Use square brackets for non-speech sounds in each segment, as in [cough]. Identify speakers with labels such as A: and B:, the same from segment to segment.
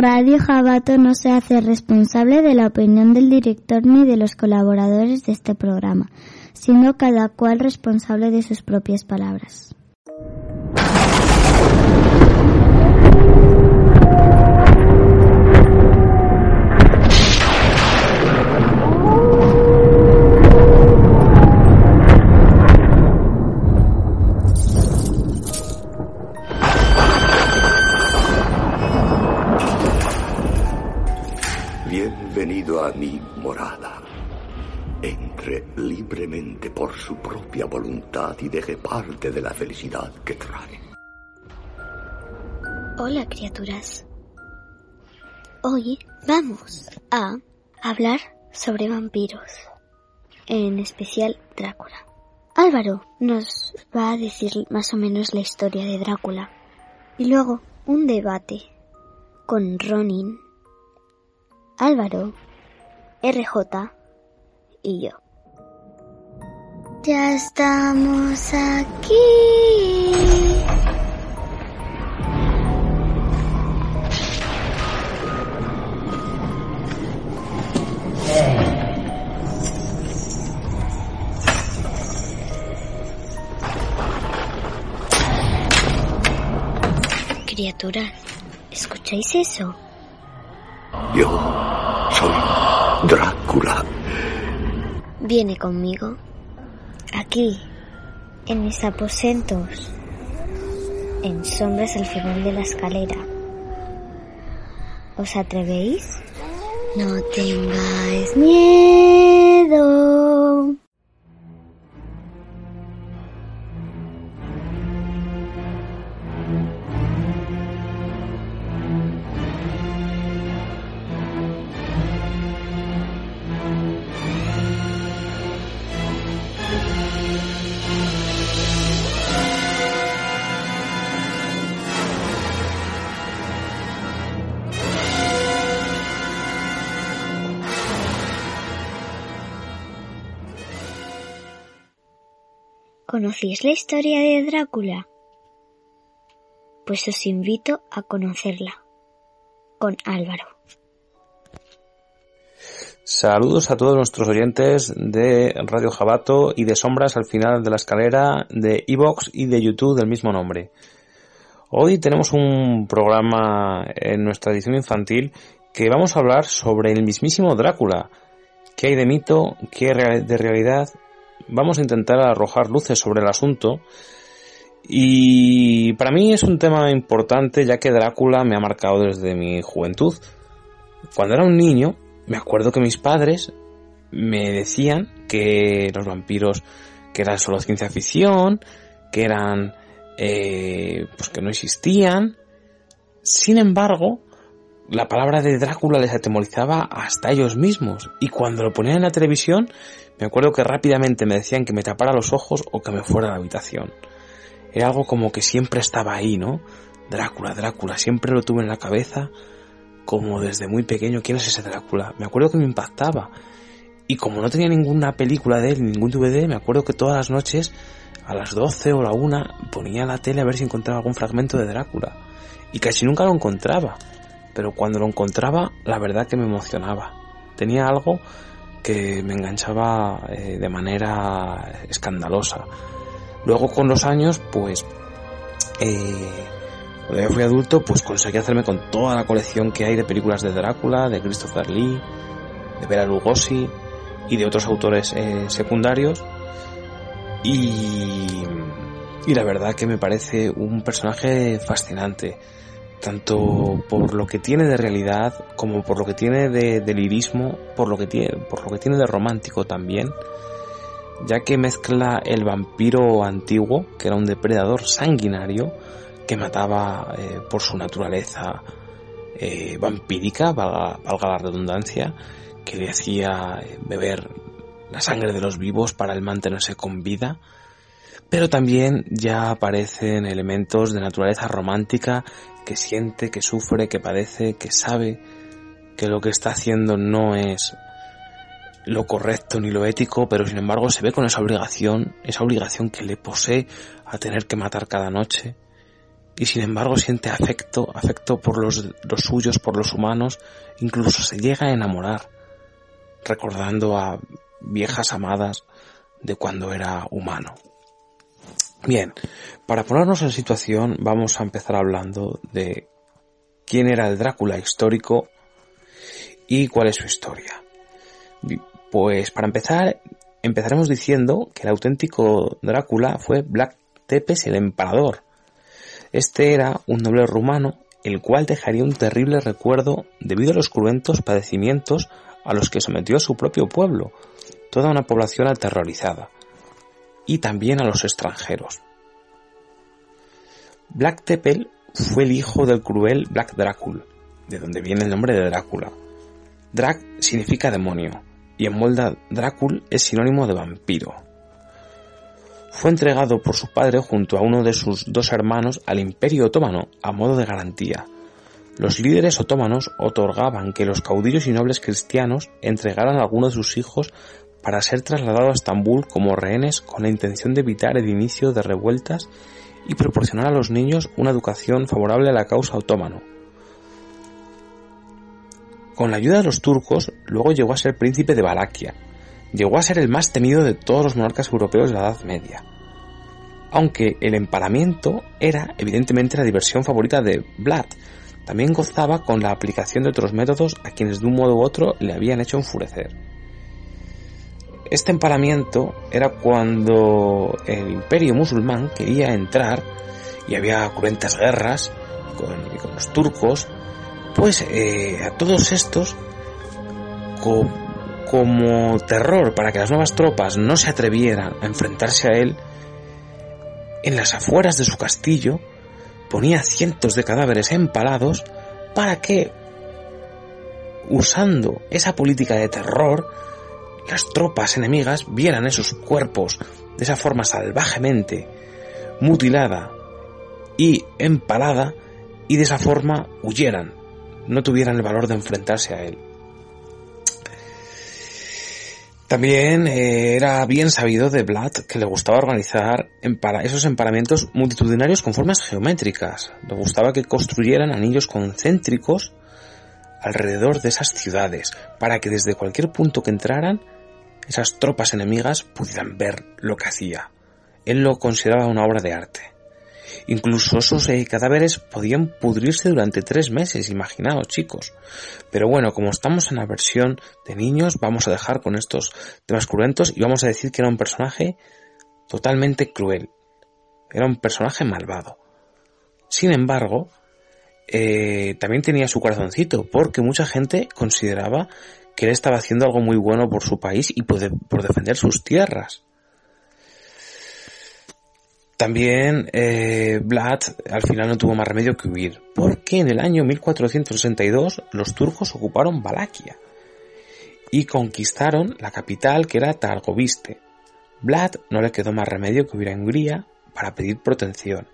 A: Radio Jabato no se hace responsable de la opinión del director ni de los colaboradores de este programa, siendo cada cual responsable de sus propias palabras.
B: Su propia voluntad y deje parte de la felicidad que trae.
C: Hola, criaturas. Hoy vamos a hablar sobre vampiros, en especial Drácula. Álvaro nos va a decir más o menos la historia de Drácula y luego un debate con Ronin, Álvaro, RJ y yo. Ya estamos aquí. Criaturas, ¿escucháis eso?
B: Yo soy Drácula.
C: Viene conmigo. Aquí, en mis aposentos, en sombras al final de la escalera. ¿Os atrevéis? No tengáis miedo. ¿Conocéis la historia de Drácula? Pues os invito a conocerla con Álvaro.
D: Saludos a todos nuestros oyentes de Radio Jabato y de Sombras al final de la escalera de Evox y de YouTube del mismo nombre. Hoy tenemos un programa en nuestra edición infantil que vamos a hablar sobre el mismísimo Drácula. ¿Qué hay de mito? ¿Qué de realidad? Vamos a intentar arrojar luces sobre el asunto. Y para mí es un tema importante ya que Drácula me ha marcado desde mi juventud. Cuando era un niño, me acuerdo que mis padres me decían que los vampiros que eran solo ciencia ficción, que eran eh, pues que no existían. Sin embargo, la palabra de Drácula les atemorizaba hasta ellos mismos y cuando lo ponían en la televisión me acuerdo que rápidamente me decían que me tapara los ojos o que me fuera a la habitación. Era algo como que siempre estaba ahí, ¿no? Drácula, Drácula, siempre lo tuve en la cabeza como desde muy pequeño, ¿quién es ese Drácula? Me acuerdo que me impactaba. Y como no tenía ninguna película de él, ningún DVD, me acuerdo que todas las noches, a las 12 o la 1, ponía la tele a ver si encontraba algún fragmento de Drácula. Y casi nunca lo encontraba. Pero cuando lo encontraba, la verdad que me emocionaba. Tenía algo que me enganchaba eh, de manera escandalosa. Luego con los años, pues, eh, cuando ya fui adulto, pues conseguí hacerme con toda la colección que hay de películas de Drácula, de Christopher Lee, de Bela Lugosi y de otros autores eh, secundarios. Y la verdad que me parece un personaje fascinante tanto por lo que tiene de realidad como por lo que tiene de, lirismo, por lo que tiene, por lo que tiene de romántico también, ya que mezcla el vampiro antiguo, que era un depredador sanguinario, que mataba eh, por su naturaleza eh, vampírica, valga, valga la redundancia, que le hacía eh, beber la sangre de los vivos para el mantenerse con vida, pero también ya aparecen elementos de naturaleza romántica que siente, que sufre, que padece, que sabe que lo que está haciendo no es lo correcto ni lo ético, pero sin embargo se ve con esa obligación, esa obligación que le posee a tener que matar cada noche. y sin embargo siente afecto, afecto por los, los suyos, por los humanos, incluso se llega a enamorar, recordando a viejas amadas de cuando era humano. Bien, para ponernos en situación vamos a empezar hablando de quién era el Drácula histórico y cuál es su historia. Pues para empezar, empezaremos diciendo que el auténtico Drácula fue Black Tepes el Emperador. Este era un noble rumano, el cual dejaría un terrible recuerdo debido a los cruentos padecimientos a los que sometió a su propio pueblo, toda una población aterrorizada, y también a los extranjeros. Black Tepel fue el hijo del cruel Black Drácula, de donde viene el nombre de Drácula. Drac significa demonio, y en Molda Drácul es sinónimo de vampiro. Fue entregado por su padre junto a uno de sus dos hermanos al Imperio Otomano a modo de garantía. Los líderes otomanos otorgaban que los caudillos y nobles cristianos entregaran a alguno de sus hijos para ser trasladado a Estambul como rehenes con la intención de evitar el inicio de revueltas y proporcionar a los niños una educación favorable a la causa otomano. Con la ayuda de los turcos, luego llegó a ser príncipe de Valaquia. Llegó a ser el más temido de todos los monarcas europeos de la Edad Media. Aunque el empalamiento era evidentemente la diversión favorita de Vlad, también gozaba con la aplicación de otros métodos a quienes de un modo u otro le habían hecho enfurecer. Este empalamiento era cuando el imperio musulmán quería entrar y había cruentas guerras con, con los turcos. Pues eh, a todos estos, como terror para que las nuevas tropas no se atrevieran a enfrentarse a él, en las afueras de su castillo ponía cientos de cadáveres empalados para que, usando esa política de terror, las tropas enemigas vieran esos cuerpos de esa forma salvajemente mutilada y empalada y de esa forma huyeran no tuvieran el valor de enfrentarse a él. También eh, era bien sabido de Vlad que le gustaba organizar esos emparamientos multitudinarios con formas geométricas. Le gustaba que construyeran anillos concéntricos alrededor de esas ciudades, para que desde cualquier punto que entraran, esas tropas enemigas pudieran ver lo que hacía. Él lo consideraba una obra de arte. Incluso esos eh, cadáveres podían pudrirse durante tres meses, imaginaos chicos. Pero bueno, como estamos en la versión de niños, vamos a dejar con estos temas cruentos y vamos a decir que era un personaje totalmente cruel. Era un personaje malvado. Sin embargo, eh, también tenía su corazoncito, porque mucha gente consideraba que él estaba haciendo algo muy bueno por su país y por defender sus tierras. También eh, Vlad al final no tuvo más remedio que huir, porque en el año 1462 los turcos ocuparon Valaquia y conquistaron la capital que era Targoviste. Vlad no le quedó más remedio que huir a Hungría para pedir protección.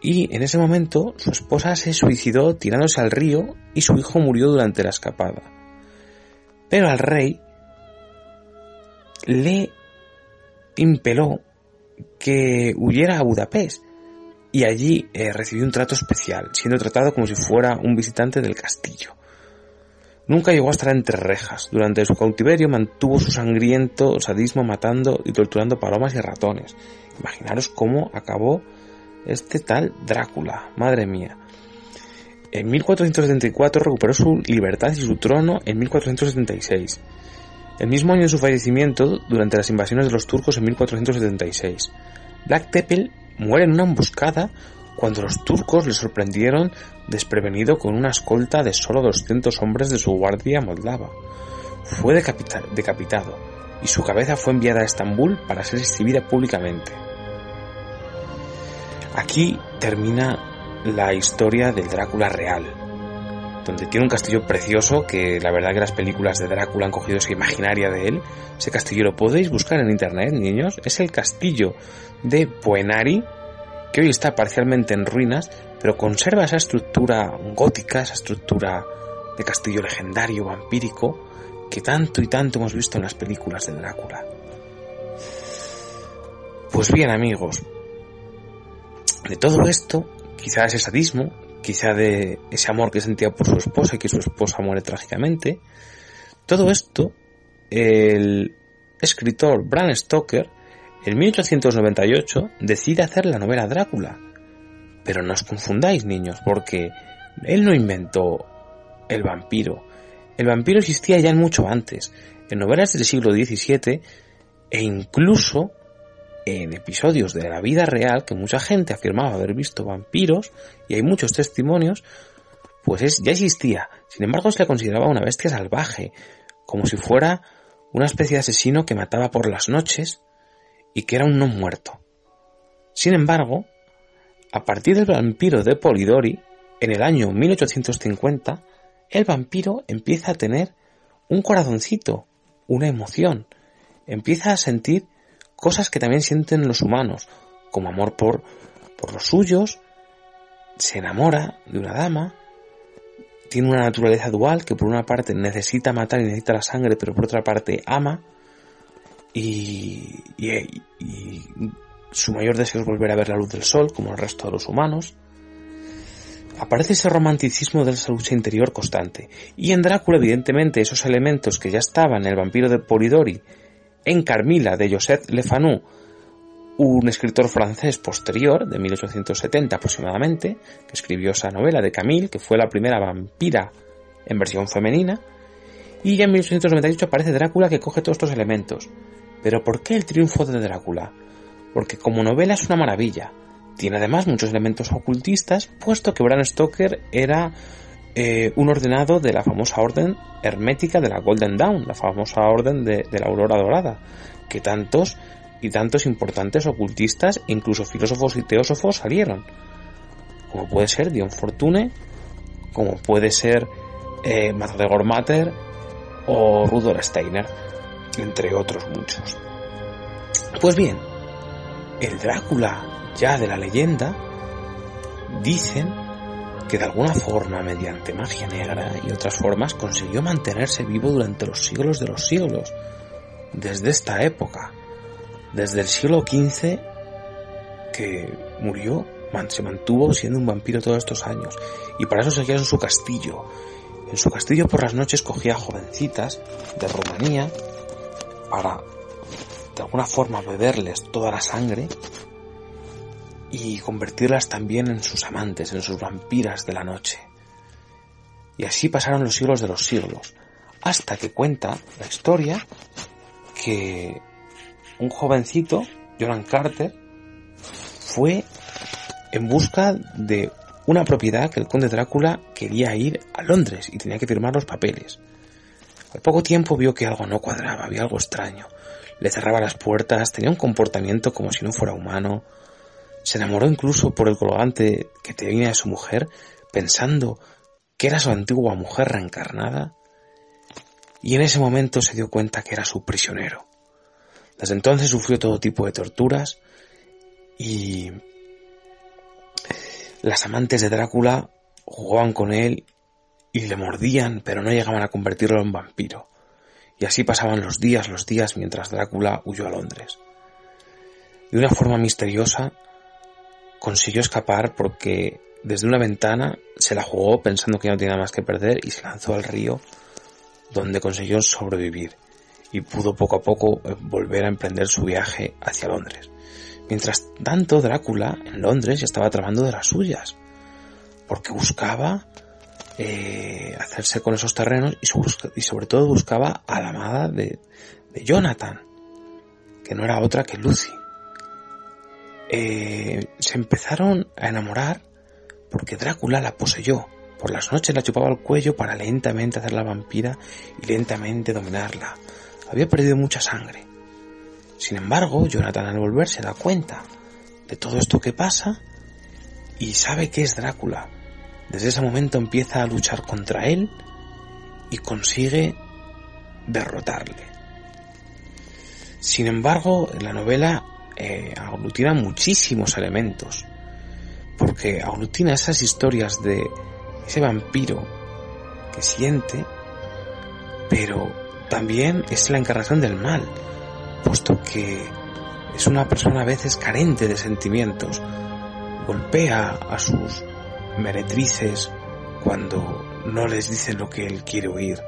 D: Y en ese momento su esposa se suicidó tirándose al río y su hijo murió durante la escapada. Pero al rey le impeló que huyera a Budapest y allí eh, recibió un trato especial, siendo tratado como si fuera un visitante del castillo. Nunca llegó a estar entre rejas. Durante su cautiverio mantuvo su sangriento sadismo matando y torturando palomas y ratones. Imaginaros cómo acabó este tal Drácula, madre mía. En 1474 recuperó su libertad y su trono en 1476. El mismo año de su fallecimiento, durante las invasiones de los turcos en 1476, Black Tepel muere en una emboscada cuando los turcos le sorprendieron desprevenido con una escolta de solo 200 hombres de su guardia moldava. Fue decapitado y su cabeza fue enviada a Estambul para ser exhibida públicamente. Aquí termina la historia del Drácula real, donde tiene un castillo precioso que la verdad que las películas de Drácula han cogido esa imaginaria de él. Ese castillo lo podéis buscar en internet, niños. Es el castillo de Puenari, que hoy está parcialmente en ruinas, pero conserva esa estructura gótica, esa estructura de castillo legendario, vampírico, que tanto y tanto hemos visto en las películas de Drácula. Pues bien amigos, De todo esto, quizá ese sadismo, quizá de ese amor que sentía por su esposa y que su esposa muere trágicamente, todo esto, el escritor Bram Stoker, en 1898, decide hacer la novela Drácula. Pero no os confundáis, niños, porque él no inventó el vampiro. El vampiro existía ya mucho antes, en novelas del siglo XVII e incluso en episodios de la vida real que mucha gente afirmaba haber visto vampiros y hay muchos testimonios, pues es, ya existía. Sin embargo, se le consideraba una bestia salvaje, como si fuera una especie de asesino que mataba por las noches y que era un no muerto. Sin embargo, a partir del vampiro de Polidori, en el año 1850, el vampiro empieza a tener un corazoncito, una emoción, empieza a sentir cosas que también sienten los humanos, como amor por, por los suyos, se enamora de una dama, tiene una naturaleza dual que por una parte necesita matar y necesita la sangre, pero por otra parte ama, y, y, y su mayor deseo es volver a ver la luz del sol, como el resto de los humanos. Aparece ese romanticismo de esa lucha interior constante. Y en Drácula, evidentemente, esos elementos que ya estaban en el vampiro de Polidori, en Carmila de Joseph Le Fanu, un escritor francés posterior, de 1870 aproximadamente, que escribió esa novela de Camille, que fue la primera vampira en versión femenina, y ya en 1898 aparece Drácula que coge todos estos elementos. Pero ¿por qué el triunfo de Drácula? Porque como novela es una maravilla. Tiene además muchos elementos ocultistas, puesto que Bram Stoker era eh, un ordenado de la famosa orden hermética de la Golden Dawn, la famosa orden de, la aurora dorada, que tantos y tantos importantes ocultistas, incluso filósofos y teósofos salieron. Como puede ser Dion Fortune, como puede ser eh, Matter o Rudolf Steiner, entre otros muchos. Pues bien, el Drácula ya de la leyenda dicen que de alguna forma, mediante magia negra y otras formas, consiguió mantenerse vivo durante los siglos de los siglos, desde esta época, desde el siglo XV que murió, se mantuvo siendo un vampiro todos estos años, y para eso seguía en su castillo. En su castillo por las noches cogía jovencitas de Rumanía para de alguna forma beberles toda la sangre y convertirlas también en sus amantes, en sus vampiras de la noche. Y así pasaron los siglos de los siglos, hasta que cuenta la historia que un jovencito, Joran Carter, fue en busca de una propiedad que el conde Drácula quería ir a Londres y tenía que firmar los papeles. Al poco tiempo vio que algo no cuadraba, había algo extraño. Le cerraba las puertas, tenía un comportamiento como si no fuera humano, se enamoró incluso por el colgante que tenía de su mujer, pensando que era su antigua mujer reencarnada, y en ese momento se dio cuenta que era su prisionero. Desde entonces sufrió todo tipo de torturas y las amantes de Drácula jugaban con él y le mordían, pero no llegaban a convertirlo en vampiro. Y así pasaban los días, los días, mientras Drácula huyó a Londres. De una forma misteriosa, consiguió escapar porque desde una ventana se la jugó pensando que ya no tenía más que perder y se lanzó al río donde consiguió sobrevivir y pudo poco a poco eh, volver a emprender su viaje hacia Londres. Mientras tanto, Drácula en Londres ya estaba tramando de las suyas, porque buscaba eh, hacerse con esos terrenos y, sobre todo buscaba a la amada de, de Jonathan, que no era otra que Lucy. Eh, se empezaron a enamorar porque Drácula la poseyó. Por las noches la chupaba al cuello para lentamente hacerla vampira y lentamente dominarla. Había perdido mucha sangre. Sin embargo, Jonathan al volver se da cuenta de todo esto que pasa y sabe que es Drácula. Desde ese momento empieza a luchar contra él y consigue derrotarle. Sin embargo, en la novela eh, aglutina muchísimos elementos, porque aglutina esas historias de ese vampiro que siente, pero también es la encarnación del mal, puesto que es una persona a veces carente de sentimientos,
E: golpea a sus meretrices cuando no les dice lo que él quiere oír.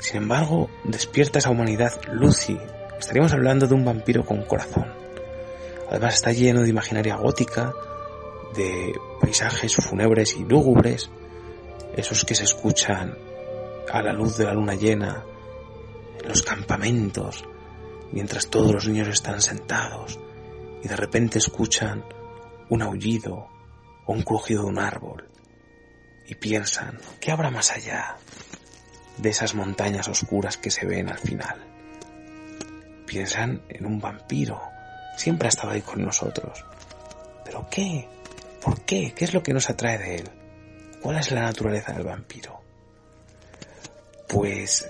E: Sin embargo, despierta esa humanidad Lucy. Estaríamos hablando de un vampiro con corazón. Además está lleno de imaginaria gótica, de paisajes fúnebres y lúgubres, esos que se escuchan a la luz de la luna llena, en los campamentos, mientras todos los niños están sentados y de repente escuchan un aullido o un crujido de un árbol y piensan, ¿qué habrá más allá de esas montañas oscuras que se ven al final? Piensan en un vampiro, siempre ha estado ahí con nosotros. ¿Pero qué? ¿Por qué? ¿Qué es lo que nos atrae de él? ¿Cuál es la naturaleza del vampiro? Pues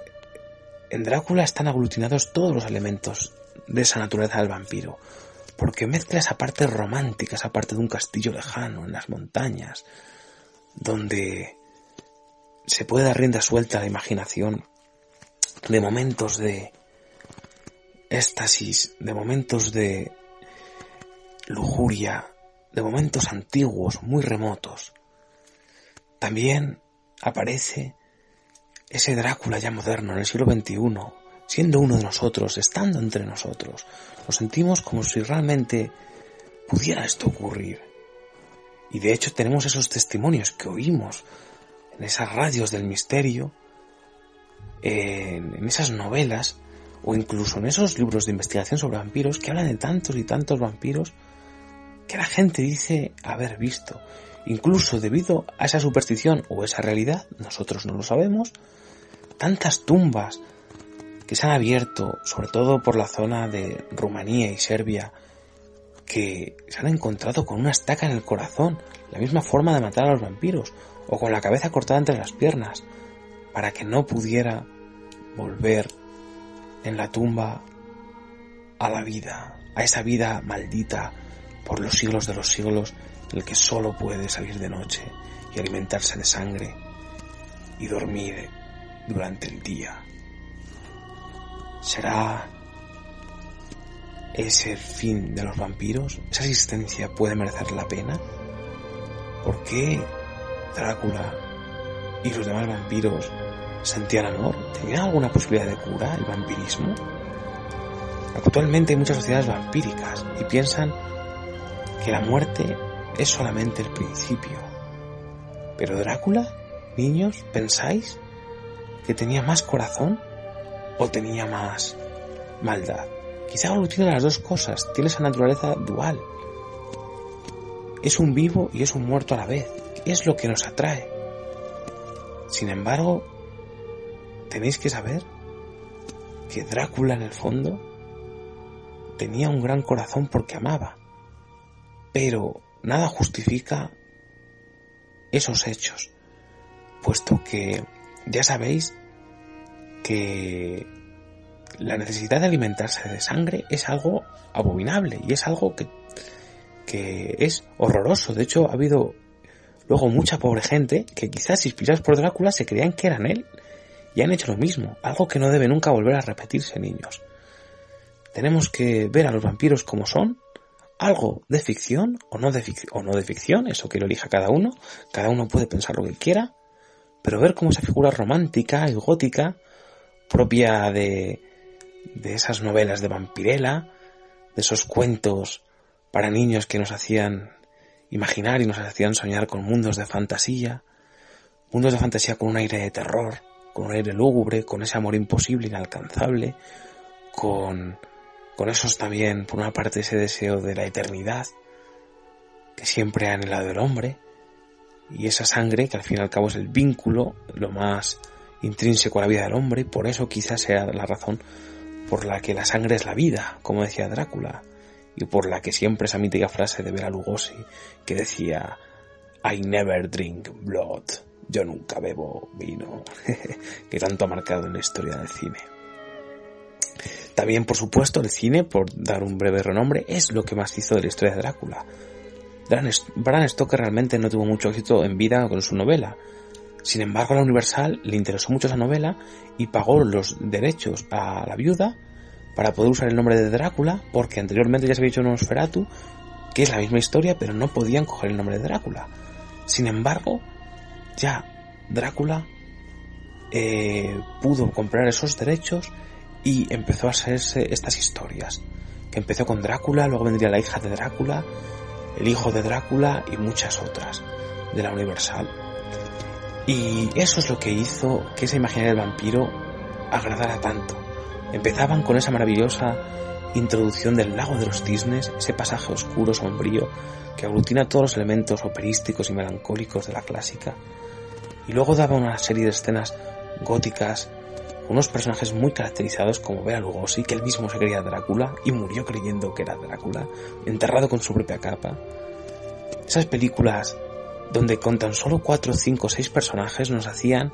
E: en Drácula están aglutinados todos los elementos de esa naturaleza del vampiro, porque mezcla esa parte romántica, esa parte de un castillo lejano en las montañas, donde se puede dar rienda suelta a la imaginación de momentos de éxtasis, de momentos de lujuria, de momentos antiguos, muy remotos. También aparece ese Drácula ya moderno en el siglo XXI, siendo uno de nosotros, estando entre nosotros. Nos sentimos como si realmente pudiera esto ocurrir. Y de hecho tenemos esos testimonios que oímos en esas radios del misterio, en, esas novelas, o incluso en esos libros de investigación sobre vampiros que hablan de tantos y tantos vampiros que la gente dice haber visto. Incluso debido a esa superstición o esa realidad, nosotros no lo sabemos, tantas tumbas que se han abierto, sobre todo por la zona de Rumanía y Serbia, que se han encontrado con una estaca en el corazón, la misma forma de matar a los vampiros, o con la cabeza cortada entre las piernas, para que no pudiera volver en la tumba a la vida, a esa vida maldita por los siglos de los siglos el que solo puede salir de noche y alimentarse de sangre y dormir durante el día. ¿Será ese fin de los vampiros? ¿Esa existencia puede merecer la pena? ¿Por qué Drácula y los demás vampiros sentían amor? ¿Tenían alguna posibilidad de cura el vampirismo? Actualmente hay muchas sociedades vampíricas y piensan que la muerte es solamente el principio. Pero Drácula, niños, ¿pensáis que tenía más corazón o tenía más maldad? Quizá tiene las dos cosas, tiene esa naturaleza dual. Es un vivo y es un muerto a la vez. Es lo que nos atrae. Sin embargo, tenéis que saber que Drácula en el fondo tenía un gran corazón porque amaba. Pero nada justifica esos hechos, puesto que ya sabéis que la necesidad de alimentarse de sangre es algo abominable y es algo que, es horroroso. De hecho, ha habido luego mucha pobre gente que quizás inspirados por Drácula se creían que eran él y han hecho lo mismo, algo que no debe nunca volver a repetirse, niños. Tenemos que ver a los vampiros como son algo de ficción o no de, o no de ficción, eso que lo elija cada uno, cada uno puede pensar lo que quiera, pero ver cómo esa figura romántica y gótica, propia de, de esas novelas de vampirela, de esos cuentos para niños que nos hacían imaginar y nos hacían soñar con mundos de fantasía, mundos de fantasía con un aire de terror, con un aire lúgubre, con ese amor imposible, inalcanzable, con con esos también, por una parte, ese deseo de la eternidad que siempre ha anhelado el hombre, y esa sangre que al fin y al cabo es el vínculo, lo más intrínseco a la vida del hombre, y por eso quizás sea la razón por la que la sangre es la vida, como decía Drácula, y por la que siempre esa mítica frase de Bela Lugosi que decía I never drink blood, yo nunca bebo vino, [laughs] que tanto ha marcado en la historia del cine. También, por supuesto, el cine, por dar un breve renombre, es lo que más hizo de la historia de Drácula. Bram Stoker realmente no tuvo mucho éxito en vida con su novela. Sin embargo, a la Universal le interesó mucho esa novela y pagó los derechos a la viuda para poder usar el nombre de Drácula, porque anteriormente ya se había hecho Nosferatu que es la misma historia, pero no podían coger el nombre de Drácula. Sin embargo, ya Drácula eh, pudo comprar esos derechos y empezó a hacerse estas historias. Que empezó con Drácula, luego vendría la hija de Drácula, el hijo de Drácula y muchas otras de la Universal. Y eso es lo que hizo que esa imagen del vampiro agradara tanto. Empezaban con esa maravillosa introducción del lago de los cisnes, ese pasaje oscuro, sombrío, que aglutina todos los elementos operísticos y melancólicos de la clásica. Y luego daba una serie de escenas góticas, unos personajes muy caracterizados como Bela Lugosi, que él mismo se creía Drácula y murió creyendo que era Drácula, enterrado con su propia capa. Esas películas donde con tan solo cuatro, cinco, seis personajes nos hacían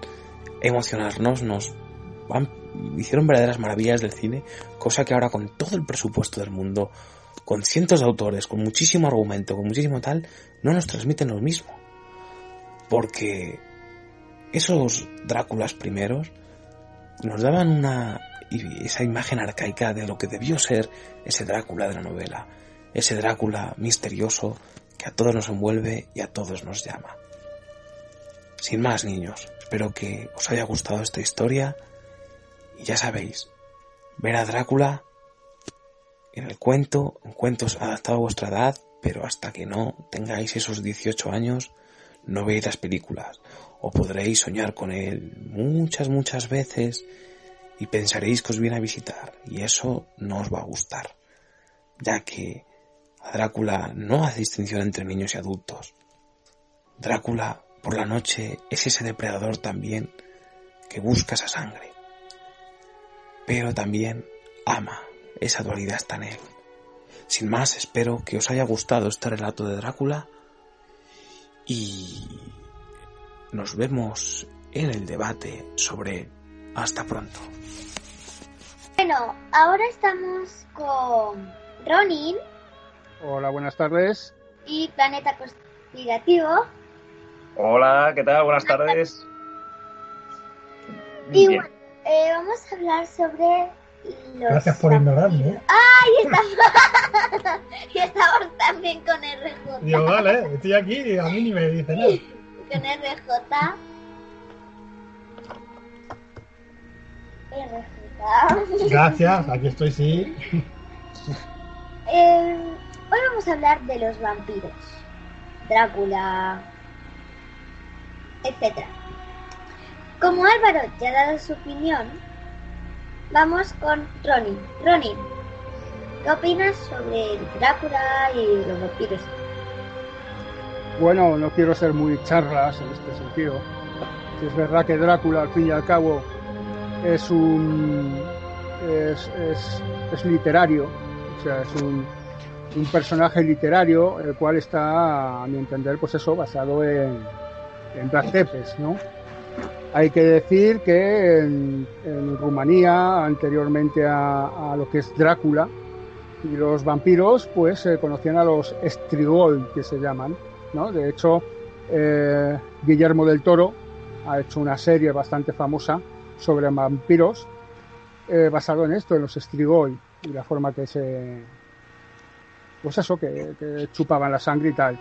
E: emocionarnos, nos hicieron verdaderas maravillas del cine, cosa que ahora con todo el presupuesto del mundo, con cientos de autores, con muchísimo argumento, con muchísimo tal, no nos transmiten lo mismo. Porque esos Dráculas primeros nos daban una esa imagen arcaica de lo que debió ser ese Drácula de la novela, ese Drácula misterioso que a todos nos envuelve y a todos nos llama. Sin más, niños, espero que os haya gustado esta historia y ya sabéis, ver a Drácula en el cuento, en cuentos adaptados a vuestra edad, pero hasta que no tengáis esos 18 años, no veis las películas, o podréis soñar con él muchas, muchas veces y pensaréis que os viene a visitar, y eso no os va a gustar, ya que a Drácula no hace distinción entre niños y adultos. Drácula, por la noche, es ese depredador también que busca esa sangre, pero también ama, esa dualidad está en él. Sin más, espero que os haya gustado este relato de Drácula y nos vemos en el debate sobre hasta pronto.
F: Bueno, ahora estamos con Ronin.
G: Hola, buenas tardes.
F: Y Planeta Conspirativo.
D: Hola, ¿qué tal? Buenas tardes.
F: Y bueno, eh, vamos a hablar sobre los...
H: Gracias por ignorarme.
F: ¡Ay! Estamos... [laughs] y estamos también con RJ.
H: Digo, vale, estoy aquí y a mí ni me dice nada. [laughs]
F: Con RJ. RJ.
H: Gracias, aquí estoy, sí. [laughs]
F: Eh, hoy vamos a hablar de los vampiros. Drácula, etcétera. Como Álvaro ya ha dado su opinión, vamos con Ronin. Ronin, ¿qué opinas sobre Drácula y los vampiros?
G: Bueno, no quiero ser muy charlas en este sentido. Es verdad que Drácula, al fin y al cabo, es un. es, es, es literario, o sea, es un, un personaje literario, el cual está, a mi entender, pues eso, basado en, en Black Tepes, ¿no? Hay que decir que en, Rumanía, anteriormente a, lo que es Drácula y los vampiros, pues se conocían a los Strigoi, que se llaman, ¿no? De hecho, eh, Guillermo del Toro ha hecho una serie bastante famosa sobre vampiros, eh, basado en esto, en los Strigoi y la forma que se, pues eso, que, chupaban la sangre y tal.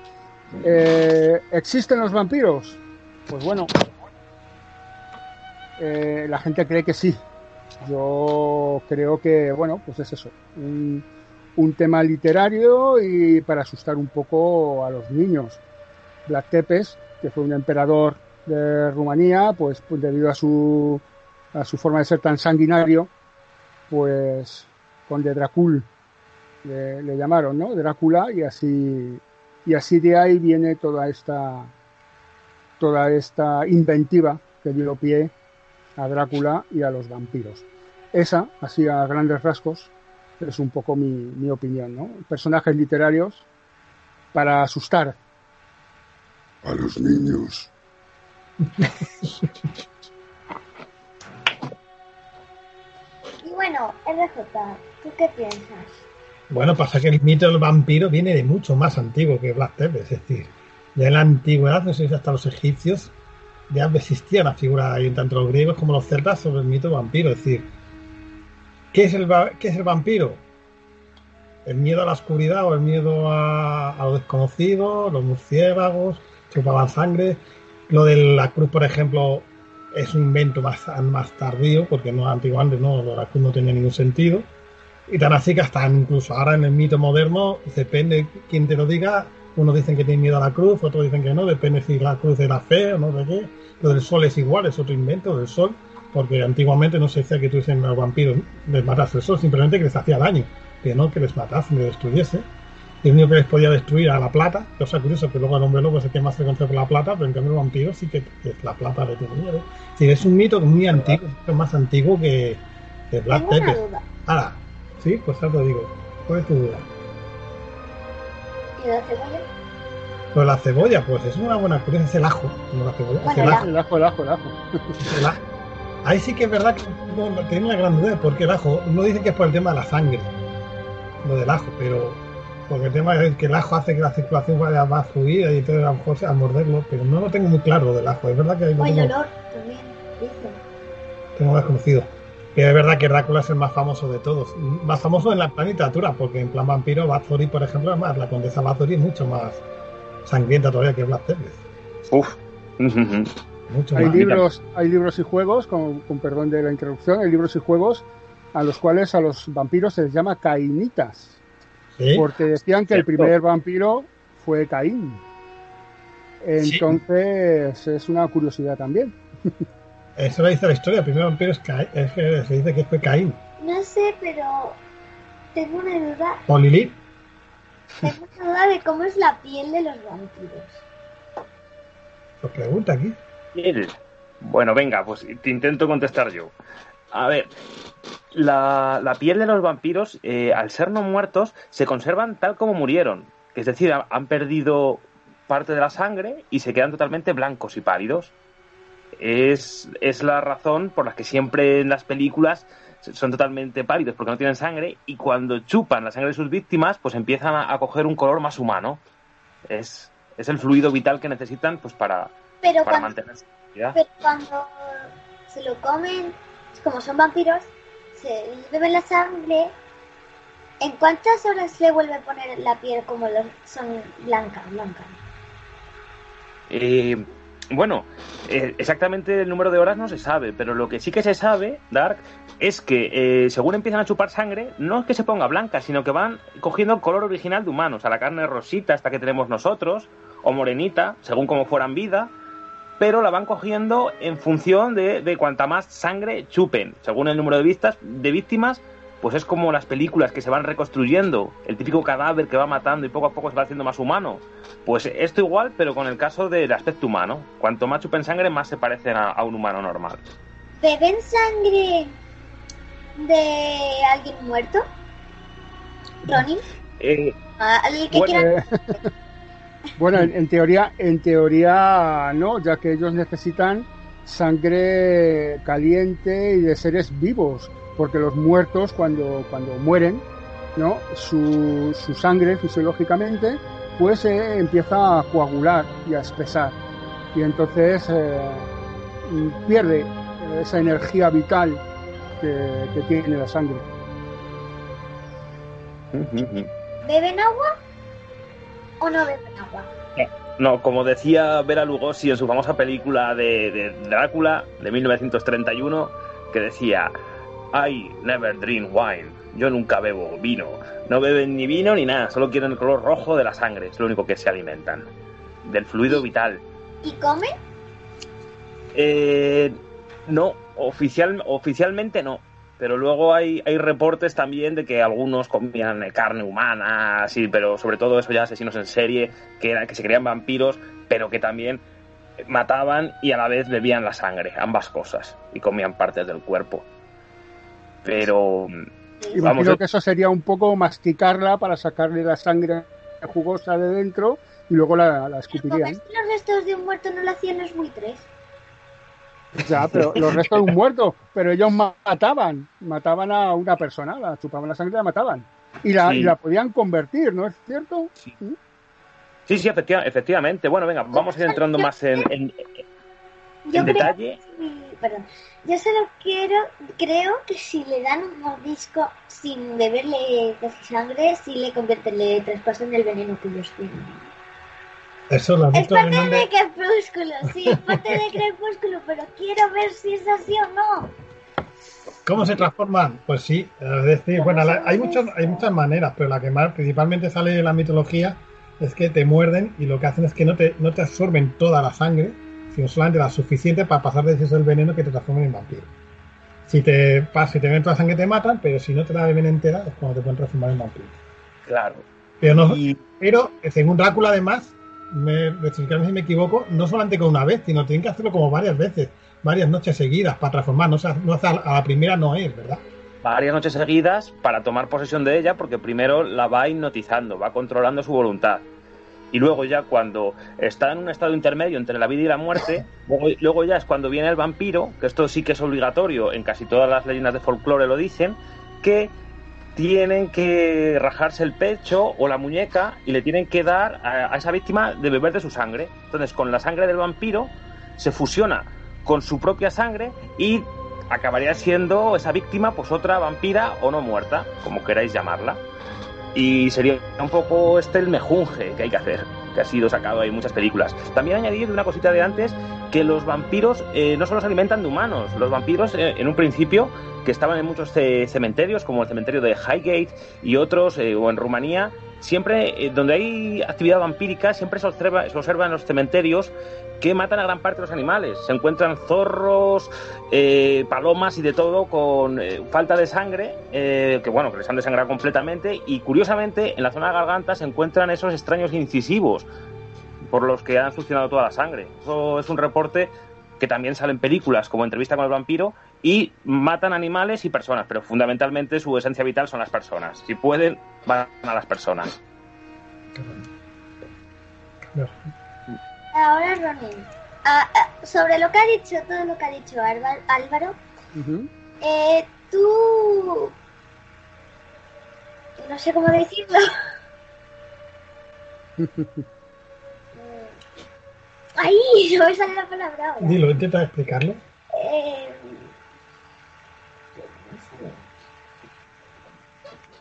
G: Eh, ¿Existen los vampiros? Pues bueno, eh, la gente cree que sí. Yo creo que, bueno, pues es eso. Un, tema literario y para asustar un poco a los niños. Black Tepes, que fue un emperador de Rumanía, pues, pues debido a su, a su forma de ser tan sanguinario, pues con de Dracul le, le, llamaron, ¿no? Drácula y así y así de ahí viene toda esta toda esta inventiva que dio pie a Drácula y a los vampiros. Esa, así a grandes rasgos, es un poco mi, mi opinión, ¿no? Personajes literarios para asustar
B: a los niños.
F: y bueno, RJ, ¿tú qué piensas?
H: Bueno, pasa que el mito del vampiro viene de mucho más antiguo que Black es decir, ya en la antigüedad, no sé si hasta los egipcios, ya existía la figura ahí tanto los griegos como los celtas sobre el mito vampiro. Es decir, ¿qué es el, qué es el vampiro? el miedo a la oscuridad o el miedo a, lo desconocido, los murciélagos, chupaban sangre. Lo de la cruz, por ejemplo, es un invento más, más tardío, porque no antiguamente no, la cruz no tenía ningún sentido. Y tan así que hasta incluso ahora en el mito moderno, depende quién te lo diga, unos dicen que tienen miedo a la cruz, otros dicen que no, depende si la cruz es la fe o no sé qué. Lo del sol es igual, es otro invento del sol, porque antiguamente no se decía que tuviesen los vampiros les matase el sol, simplemente que les hacía daño, que no que les matase, les destruyese. Y el único que les podía destruir a la plata, cosa curiosa, que luego el hombre lobo es el que más se por la plata, pero en cambio el vampiro sí que es la plata de tu miedo. Sí, es un mito muy antiguo, es más antiguo que, que Black
F: Tengo.
H: Ahora, sí, pues ahora te digo, ¿cuál es tu duda?
F: ¿Y la cebolla?
H: Pues la cebolla, pues es una buena curiosa, es el ajo, no la cebolla,
F: Bueno,
H: el
F: el
H: ajo.
G: El ajo, el ajo, el ajo.
H: El ajo. Ahí sí que es verdad que no, una gran duda, porque el ajo, no dicen que es por el tema de la sangre, lo del ajo, pero porque el tema es que el ajo hace que la circulación vaya más fluida y entonces a lo mejor morderlo, pero no lo tengo muy claro lo del ajo, es verdad que lo
F: O el
H: tengo,
F: olor también, dicen.
H: tengo más conocido. Que es verdad que Drácula es el más famoso de todos, más famoso en la en literatura, porque en plan vampiro, Bathory, por ejemplo, es más, la condesa Bathory es mucho más sangrienta todavía que Vlad Tepes,
E: Uf.
H: mucho
G: Hay
H: más.
G: libros, hay libros y juegos, con, con perdón de la interrupción, hay libros y juegos a los cuales a los vampiros se les llama cainitas,
H: ¿Sí?
G: porque decían que el primer vampiro fue Caín. Entonces es una curiosidad también. [laughs]
H: Eso lo dice la historia, el primer vampiro es, Caín, es que se dice que fue Caín.
F: No sé, pero tengo una duda.
H: O Lilith,
F: Tengo una duda de cómo es la piel de los vampiros.
H: os pregunta aquí.
D: Él. Bueno, venga, pues te intento contestar yo. A ver, la, la piel de los vampiros, eh, al ser no muertos, se conservan tal como murieron. Es decir, ha- han perdido parte de la sangre y se quedan totalmente blancos y pálidos. Es, es la razón por la que siempre en las películas son totalmente pálidos porque no tienen sangre y cuando chupan la sangre de sus víctimas pues empiezan a, a coger un color más humano. Es, es el fluido vital que necesitan pues para,
F: Pero
D: para
F: cuando,
D: mantenerse. ¿ya?
F: pero cuando se lo comen, como son vampiros, se beben la sangre. ¿En cuántas horas le vuelve a poner la piel como los, son blancas, blancas?
D: Eh, bueno, eh, exactamente el número de horas no se sabe, pero lo que sí que se sabe, Dark, es que eh, según empiezan a chupar sangre, no es que se ponga blanca, sino que van cogiendo el color original de humanos, a la carne rosita hasta que tenemos nosotros, o morenita, según como fueran vida, pero la van cogiendo en función de, de cuanta más sangre chupen, según el número de, vistas, de víctimas. Pues es como las películas que se van reconstruyendo, el típico cadáver que va matando y poco a poco se va haciendo más humano. Pues esto igual, pero con el caso del aspecto humano. Cuanto más chupen sangre, más se parecen a, a un humano normal.
F: ¿Beben sangre de alguien muerto? ¿Ronin?
D: Eh,
F: ¿Alguien que
D: Bueno,
F: quiera?
G: Eh, [laughs] bueno, en, en teoría, en teoría no, ya que ellos necesitan sangre caliente y de seres vivos, porque los muertos cuando, cuando mueren, ¿no? Su, su sangre fisiológicamente pues eh, empieza a coagular y a espesar y entonces eh, pierde esa energía vital que, que tiene la sangre.
F: ¿Beben agua o no beben agua?
D: No, como decía Vera Lugosi en su famosa película de, de Drácula de 1931, que decía, I never drink wine. Yo nunca bebo vino. No beben ni vino ni nada, solo quieren el color rojo de la sangre, es lo único que se alimentan. Del fluido vital.
F: ¿Y comen?
D: Eh, no, oficial, oficialmente no. Pero luego hay, hay reportes también de que algunos comían eh, carne humana, sí, pero sobre todo eso ya asesinos en serie, que, eran, que se creían vampiros, pero que también mataban y a la vez bebían la sangre, ambas cosas, y comían partes del cuerpo. Pero
G: Imagino
D: Vamos,
G: que eso sería un poco masticarla para sacarle la sangre jugosa de dentro y luego la, la escupirían.
F: ¿Comerse los restos de un muerto no lo hacían los buitres?
G: Ya, pero los restos de un muerto, pero ellos mataban, mataban a una persona, la chupaban la sangre y la mataban. Y la,
D: Sí.
G: y la podían convertir, ¿no es cierto?
D: Sí. Sí, sí, efectiva- efectivamente. Bueno, venga, vamos a ir entrando más en, en-
F: Yo
D: en
F: creo,
D: detalle.
F: Perdón. Yo solo quiero, creo que si le dan un mordisco sin beberle casi sangre, sí le convierten, le traspasan el veneno que ellos tienen.
H: Eso lo
F: Es parte
H: donde-
F: de Crepúsculo, sí, es parte de [laughs] Crepúsculo, pero quiero ver si es así o no.
H: ¿Cómo se transforman? Pues sí, es decir, bueno, la- hay, muchas, hay muchas maneras, pero la que más principalmente sale en la mitología es que te muerden y lo que hacen es que no te, no te absorben toda la sangre, solamente la suficiente para pasar de el veneno que te transformen en vampiro. Si te, pa- si te ven toda la sangre te matan, pero si no te la beben entera es cuando te pueden transformar en vampiro.
D: Claro.
H: Pero, no,
D: Y
H: pero según Drácula además, me, si me equivoco, no solamente con una vez, sino tienen que hacerlo como varias veces, varias noches seguidas para transformar, no, a la primera no es, ¿verdad?
D: varias noches seguidas para tomar posesión de ella, porque primero la va hipnotizando, va controlando su voluntad. Y luego ya cuando está en un estado intermedio entre la vida y la muerte, [laughs] luego, luego ya es cuando viene el vampiro, que esto sí que es obligatorio, en casi todas las leyendas de folclore lo dicen, que tienen que rajarse el pecho o la muñeca y le tienen que dar a, a esa víctima de beber de su sangre. Entonces, con la sangre del vampiro se fusiona con su propia sangre y acabaría siendo esa víctima pues otra vampira o no muerta, como queráis llamarla. Y sería un poco este el mejunje que hay que hacer, que ha sido sacado en muchas películas. También añadir una cosita de antes, que los vampiros eh, no solo se alimentan de humanos, los vampiros eh, en un principio, que estaban en muchos ce- cementerios, como el cementerio de Highgate y otros, eh, o en Rumanía, siempre, eh, donde hay actividad vampírica, siempre se observa, se observa en los cementerios que matan a gran parte de los animales. Se encuentran zorros, eh, palomas y de todo con eh, falta de sangre, que bueno, que les han desangrado completamente. Y curiosamente, en la zona de garganta se encuentran esos extraños incisivos por los que han succionado toda la sangre. Eso es un reporte que también sale en películas, como Entrevista con el vampiro, y matan animales y personas, pero fundamentalmente su esencia vital son las personas. Si pueden, van a las personas.
F: Ahora, Ronin, ah, ah, sobre lo que ha dicho, todo lo que ha dicho Álva- Álvaro,
G: Ujú.
F: eh, tú... No sé cómo decirlo. [laughs] Ahí, no me sale la palabra ahora.
H: Dilo, intenta explicarlo.
F: Eh,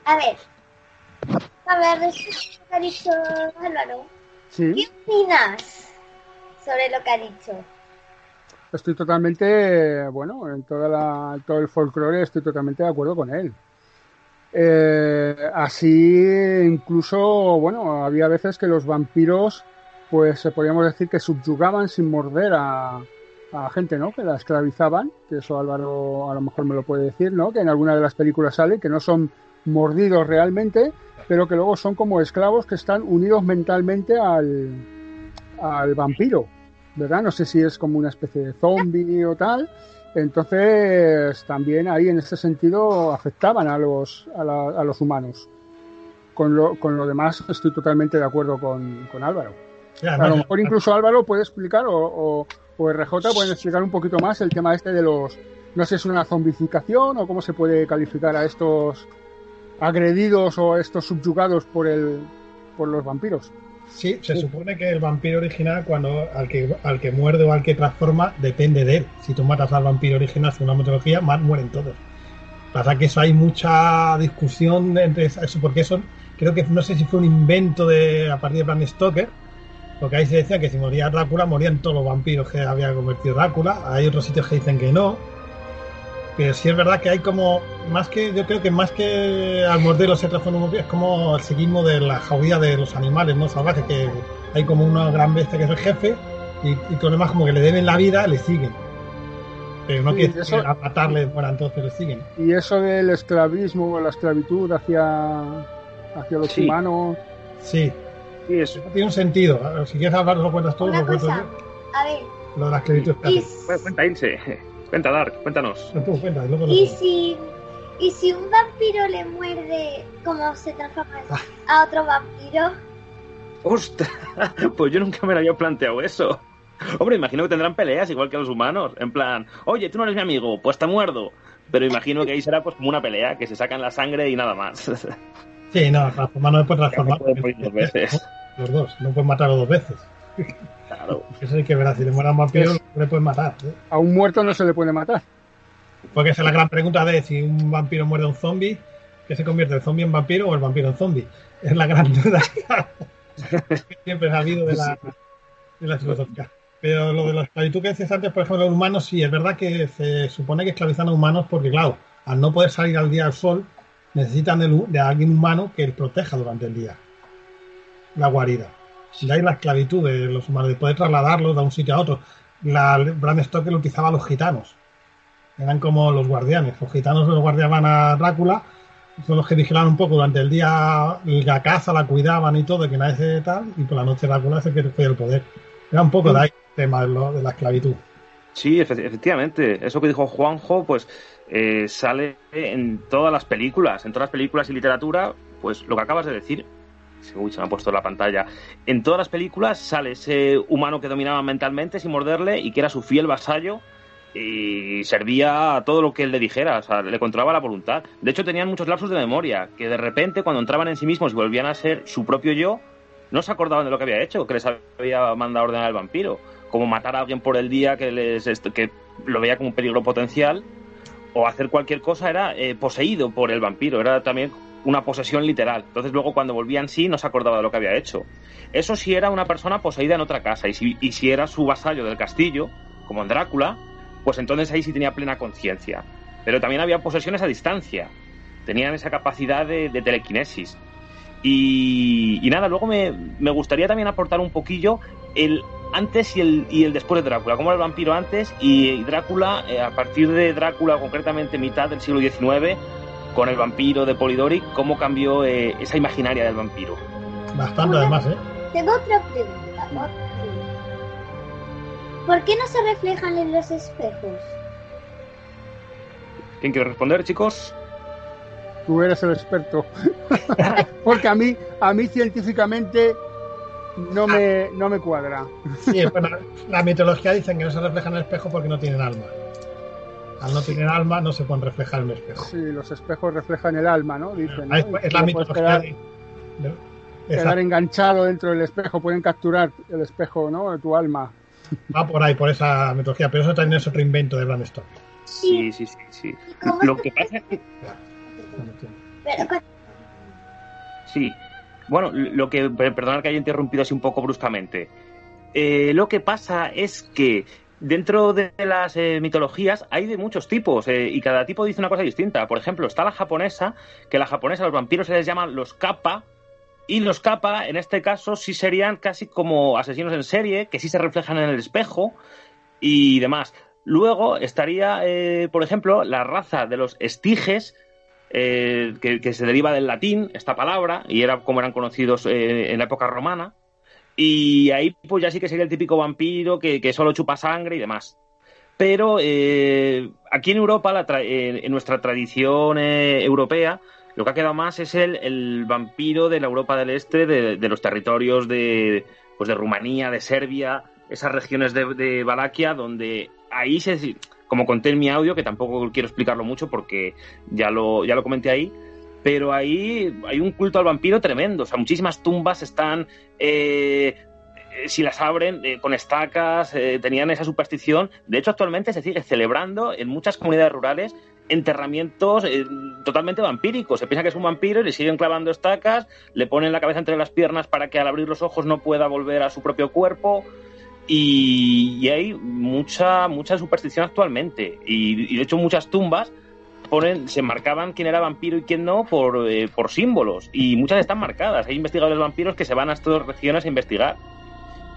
F: A ver, a ver, lo que ha dicho Álvaro, ¿qué opinas sobre lo que ha dicho?
G: estoy totalmente, bueno, en toda la, todo el folclore estoy totalmente de acuerdo con él. Eh, así, incluso, bueno, había veces que los vampiros, pues se podríamos decir que subyugaban sin morder a, gente, ¿no? Que la esclavizaban, que eso Álvaro a lo mejor me lo puede decir, ¿no? Que en alguna de las películas sale, que no son mordidos realmente, pero que luego son como esclavos que están unidos mentalmente al, vampiro, ¿verdad? No sé si es como una especie de zombie o tal. Entonces, también ahí en ese sentido afectaban a los, humanos. Con lo, demás estoy totalmente de acuerdo con Álvaro.
H: Ya,
G: A lo mejor incluso Álvaro puede explicar, o, o, o RJ pueden explicar un poquito más el tema este de los, no sé si es una zombificación o cómo se puede calificar a estos agredidos o a estos subyugados por el, por los vampiros.
H: Sí, se supone que el vampiro original, cuando al que, al que muerde o al que transforma, depende de él. Si tú matas al vampiro original según la mitología, más mueren todos. Pasa que eso hay mucha discusión entre eso, porque eso creo que no sé si fue un invento de a partir de Bram Stoker, porque ahí se decía que si moría Drácula, morían todos los vampiros que había convertido Drácula. Hay otros sitios que dicen que no. Pero sí es verdad que hay como, más que, yo creo que más que al morderlo se transforma en un vampiro, es como el seguismo de la jauría de los animales, ¿no? Salvajes, que hay como una gran bestia que es el jefe y, y todos los demás como que le deben la vida, le siguen. Pero no
G: Sí,
H: quiere decir
G: eso-
H: que a matarle, bueno, entonces le siguen.
G: Y eso del esclavismo o la esclavitud hacia, hacia los
D: Sí.
G: humanos.
H: Sí,
D: Sí, eso.
H: tiene un sentido. Si quieres hablar, lo cuentas todo,
F: Una
H: lo cuento
F: cosa,
H: yo.
F: a ver,
H: Lo de la esclavitud
F: y,
H: esclava.
D: Cuenta, Ilse. [laughs] Cuenta, Dark, cuéntanos.
H: Tú, cuenta, y
F: si y si un vampiro le muerde, ¿cómo se transforma a otro vampiro?
D: ¡Ostras! [laughs] Pues yo nunca me lo había planteado eso. Hombre, imagino que tendrán peleas igual que los humanos. En plan, oye, tú no eres mi amigo, pues te muerdo. Pero imagino que ahí será pues como una pelea, que se sacan la sangre y nada más. [laughs]
H: Sí, no, transformar no se puede transformar.
D: pueden morir dos veces. [laughs]
H: Los dos, no pueden matarlo dos veces.
D: Claro. [laughs]
H: Eso es que verdad, si le mueran vampiros, no le pueden matar. ¿eh?
G: A un muerto no se le puede matar.
H: Porque esa es la gran pregunta de si un vampiro muerde a un zombie, ¿qué se convierte el zombie en vampiro o el vampiro en zombie? [laughs] Es la gran duda que siempre ha habido de la, de la filosofía. Pero lo de la esclavitud que decías antes, por ejemplo, los humanos, sí, es verdad que se supone que esclavizan a humanos porque, claro, al no poder salir al día al sol, necesitan de, de alguien humano que les proteja durante el día. La guarida. Si hay la esclavitud de los humanos, de poder trasladarlos de un sitio a otro. La, Bram Stoker lo utilizaba a los gitanos. Eran como los guardianes. Los gitanos los guardiaban a Drácula, son los que vigilaban un poco durante el día la casa, la cuidaban y todo, que nadie se tal, y por la noche Drácula se que cogía el poder. Era un poco de ahí el tema de, lo- de la esclavitud.
D: Sí, efe- efectivamente. Eso que dijo Juanjo, pues eh, sale en todas las películas, en todas las películas y literatura, pues lo que acabas de decir. Uy, se me ha puesto la pantalla. En todas las películas sale ese humano que dominaba mentalmente sin morderle y que era su fiel vasallo y servía a todo lo que él le dijera, o sea, le controlaba la voluntad. De hecho, tenían muchos lapsos de memoria, que de repente, cuando entraban en sí mismos y volvían a ser su propio yo, no se acordaban de lo que había hecho, que les había mandado ordenar el vampiro. Como matar a alguien por el día que, les, que lo veía como un peligro potencial, o hacer cualquier cosa era eh, poseído por el vampiro, era también una posesión literal. Entonces luego cuando volvía en sí no se acordaba de lo que había hecho. Eso sí era una persona poseída en otra casa, y si, y si era su vasallo del castillo, como en Drácula, pues entonces ahí sí tenía plena conciencia. Pero también había posesiones a distancia, tenían esa capacidad de, de telequinesis. Y, y nada, luego me, me gustaría también aportar un poquillo el antes y el, y el después de Drácula, cómo era el vampiro antes y Drácula, eh, a partir de Drácula, concretamente mitad del siglo XIX, con el vampiro de Polidori, cómo cambió eh, esa imaginaria del vampiro.
H: Bastante además, ¿eh?
F: Tengo otra pregunta. ¿Por qué? ¿Por qué no se reflejan en los espejos?
D: ¿Quién quiere responder, chicos?
G: Tú eres el experto. [laughs] Porque a mí, a mí científicamente no me, no me cuadra.
H: Sí, bueno, la mitología dicen que no se reflejan en el espejo porque no tienen alma. Al no tener alma no se pueden reflejar en un espejo.
G: Sí, los espejos reflejan el alma, ¿no? Dicen. ¿no?
H: Es, es la mitología
G: quedar,
H: de...
G: quedar enganchado dentro del espejo, pueden capturar el espejo, ¿no? De tu alma.
H: Va por ahí, por esa mitología. Pero eso también es otro invento de Bram Stoker.
D: Sí, sí, sí, sí.
F: ¿Y cómo
D: Lo que pasa es que Sí. Bueno, lo que, perdonad que haya interrumpido así un poco bruscamente. Eh, lo que pasa es que dentro de las eh, mitologías hay de muchos tipos eh, y cada tipo dice una cosa distinta. Por ejemplo, está la japonesa, que la japonesa, los vampiros se les llaman los kappa. Y los kappa, en este caso, sí serían casi como asesinos en serie, que sí se reflejan en el espejo y demás. Luego estaría, por ejemplo, la raza de los estiges, eh, que, se deriva del latín, esta palabra, y era como eran conocidos eh, en la época romana. Y ahí pues ya sí que sería el típico vampiro que, que solo chupa sangre y demás. Pero eh, aquí en Europa, la tra- en nuestra tradición europea, lo que ha quedado más es el, el vampiro de la Europa del Este, de, de los territorios de, pues de Rumanía, de Serbia, esas regiones de, de Valaquia, donde ahí se, como conté en mi audio, que tampoco quiero explicarlo mucho porque ya lo, ya lo comenté ahí, pero ahí hay un culto al vampiro tremendo. O sea, muchísimas tumbas están, eh, eh, si las abren, eh, con estacas, tenían esa superstición. De hecho, actualmente se sigue celebrando en muchas comunidades rurales enterramientos totalmente vampíricos. Se piensa que es un vampiro y le siguen clavando estacas, le ponen la cabeza entre las piernas para que al abrir los ojos no pueda volver a su propio cuerpo. Y, hay mucha, mucha superstición actualmente. Y, y de hecho muchas tumbas ponen, se marcaban quién era vampiro y quién no por, eh, por símbolos. Y muchas están marcadas. Hay investigadores vampiros que se van a estas regiones a investigar.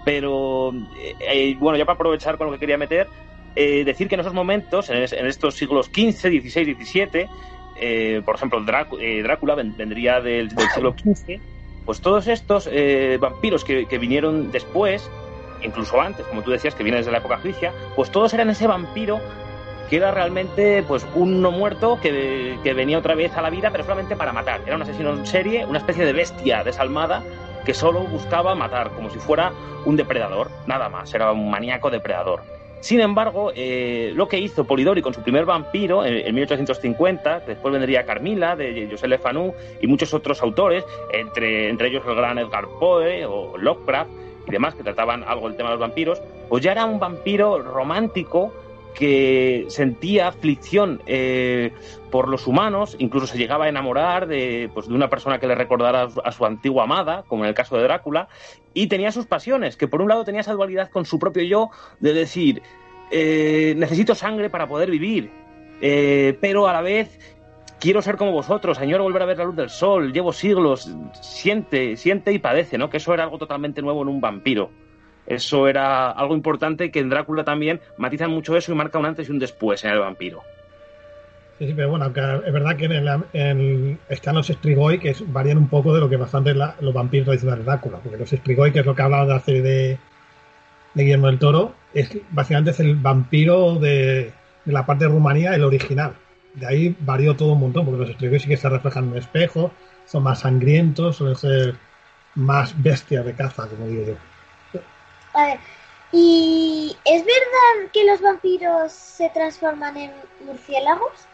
D: Pero, eh, eh, bueno, ya para aprovechar con lo que quería meter, eh, decir que en esos momentos, en, es- en estos siglos XV, XVI, XVII, eh, por ejemplo, Drác- eh, Drácula ven- vendría del, siglo XV, pues todos estos vampiros que vinieron después, incluso antes, como tú decías, que viene desde la época egipcia, pues todos eran ese vampiro que era realmente pues un no muerto que, que venía otra vez a la vida, pero solamente para matar. Era un asesino en serie, una especie de bestia desalmada que solo buscaba matar, como si fuera un depredador, nada más, era un maníaco depredador. Sin embargo, eh, lo que hizo Polidori con su primer vampiro en, en 1850, que después vendría Carmila, de José Le Fanu, y muchos otros autores, entre, entre ellos el gran Edgar Poe o Lovecraft, y demás, que trataban algo del tema de los vampiros, pues ya era un vampiro romántico que sentía aflicción eh, por los humanos, incluso se llegaba a enamorar de, pues, de una persona que le recordara a su antigua amada, como en el caso de Drácula, y tenía sus pasiones, que por un lado tenía esa dualidad con su propio yo de decir, eh, necesito sangre para poder vivir, eh, pero a la vez quiero ser como vosotros, señor, volver a ver la luz del sol, llevo siglos, siente, siente y padece, ¿no? Que eso era algo totalmente nuevo en un vampiro. Eso era algo importante que en Drácula también matizan mucho eso y marca un antes y un después en el vampiro.
H: Sí, sí, pero bueno, es verdad que en el, en están los Strigoi que varían un poco de lo que bastante la, los vampiros tradicionales de Drácula, porque los Strigoi, que es lo que ha hablado de la serie de, de Guillermo del Toro, es básicamente es el vampiro de, de, la parte de Rumanía, el original. De ahí varió todo un montón, porque los Strigoi sí que se reflejan en un espejo, son más sangrientos, suelen ser más bestias de caza, como digo yo.
F: A ver, ¿y es verdad que los vampiros se transforman en murciélagos?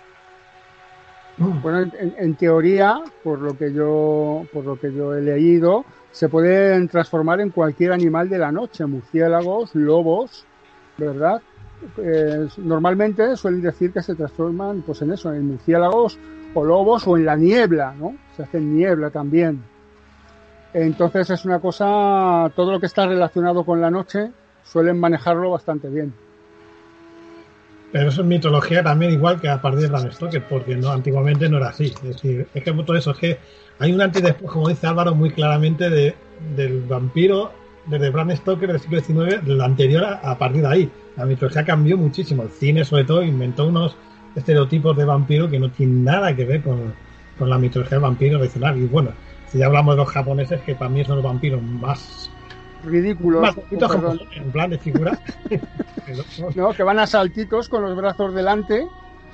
G: Bueno, en, en, teoría, por lo que yo, por lo que yo he leído, se pueden transformar en cualquier animal de la noche, murciélagos, lobos, ¿verdad? Eh, normalmente suelen decir que se transforman, pues en eso, en murciélagos o lobos o en la niebla, ¿no? Se hace niebla también. Entonces es una cosa, todo lo que está relacionado con la noche suelen manejarlo bastante bien.
H: Pero eso es mitología también igual que a partir de Stoker, porque no, antiguamente no era así. Es decir, es que todo eso, es que hay un antes y después, como dice Álvaro, muy claramente de, del vampiro desde Bram Stoker del siglo XIX, del anterior a, a, partir de ahí. La mitología cambió muchísimo. El cine, sobre todo, inventó unos estereotipos de vampiro que no tienen nada que ver con, con la mitología del vampiro tradicional. Y bueno, si ya hablamos de los japoneses, que para mí son los vampiros más
G: ridículos.
H: Más bonitos, en plan de figura. [laughs]
G: no, que van a saltitos con los brazos delante.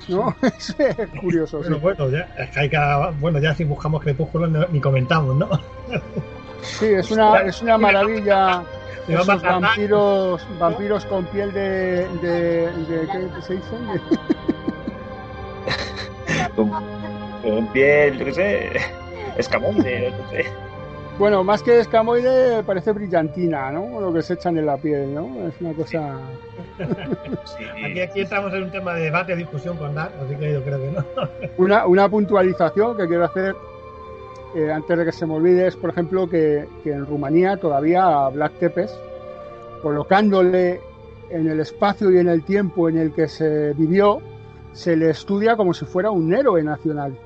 G: ¿no? [laughs] es curioso.
H: Pero
G: sí.
H: bueno, ya, es que hay cada, bueno, ya si buscamos crepúsculo ni comentamos, ¿no? [laughs]
G: sí, es una, es una maravilla. Esos vampiros, vampiros con piel de, de, de ¿qué se dice? [laughs]
D: con, con piel, yo qué sé, escamoide, no sé.
G: Bueno, más que escamoide parece brillantina, ¿no? Lo que se echan en la piel, ¿no? Es una cosa... [laughs]
H: Sí. Aquí, aquí estamos en un tema de debate, discusión con Dar, así que yo creo que no.
G: una, una puntualización que quiero hacer eh, antes de que se me olvide es, por ejemplo, que, en Rumanía todavía Black Tepes, colocándole en el espacio y en el tiempo en el que se vivió, se le estudia como si fuera un héroe nacional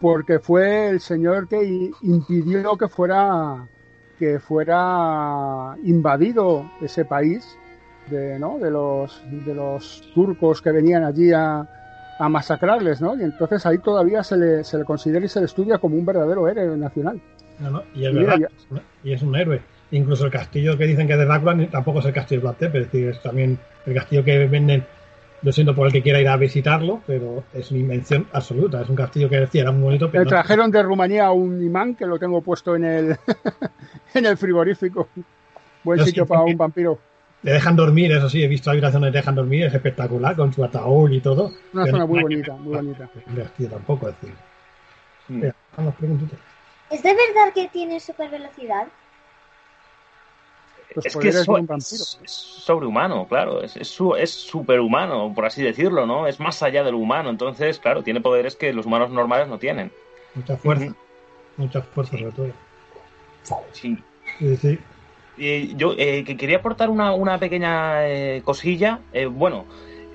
G: porque fue el señor que impidió que fuera que fuera invadido ese país de los de los turcos que venían allí a, a masacrarles, ¿no? Y entonces ahí todavía se le, se le considera y se le estudia como un verdadero héroe nacional.
H: No, no, y es verdad, ya... y es un héroe. Incluso el castillo que dicen que es de Drácula tampoco es el castillo de Black es decir, es también el castillo que venden lo siento por el que quiera ir a visitarlo, pero es una invención absoluta. Es un castillo que decía era muy bonito.
G: Pero Me trajeron de Rumanía un imán que lo tengo puesto en el, [laughs] en el frigorífico. Buen sitio para un vampiro.
H: Te dejan dormir, eso sí, he visto habitaciones donde te dejan dormir, es espectacular, con su ataúd y todo.
G: Una zona muy bonita, muy bonita. [laughs]
H: Castillo tampoco, es decir.
F: Mm. Vamos, ¿Es de verdad que tiene super velocidad?
D: Los es que es, es, es, sobrehumano, claro, es, es, es superhumano, por así decirlo, ¿no? Es más allá del humano, entonces, claro, tiene poderes que los humanos normales no tienen.
H: Mucha fuerza, uh -huh. mucha fuerza sobre todo.
D: Sí.
H: sí, sí.
D: Eh, yo eh, que quería aportar una, una pequeña eh, cosilla, bueno,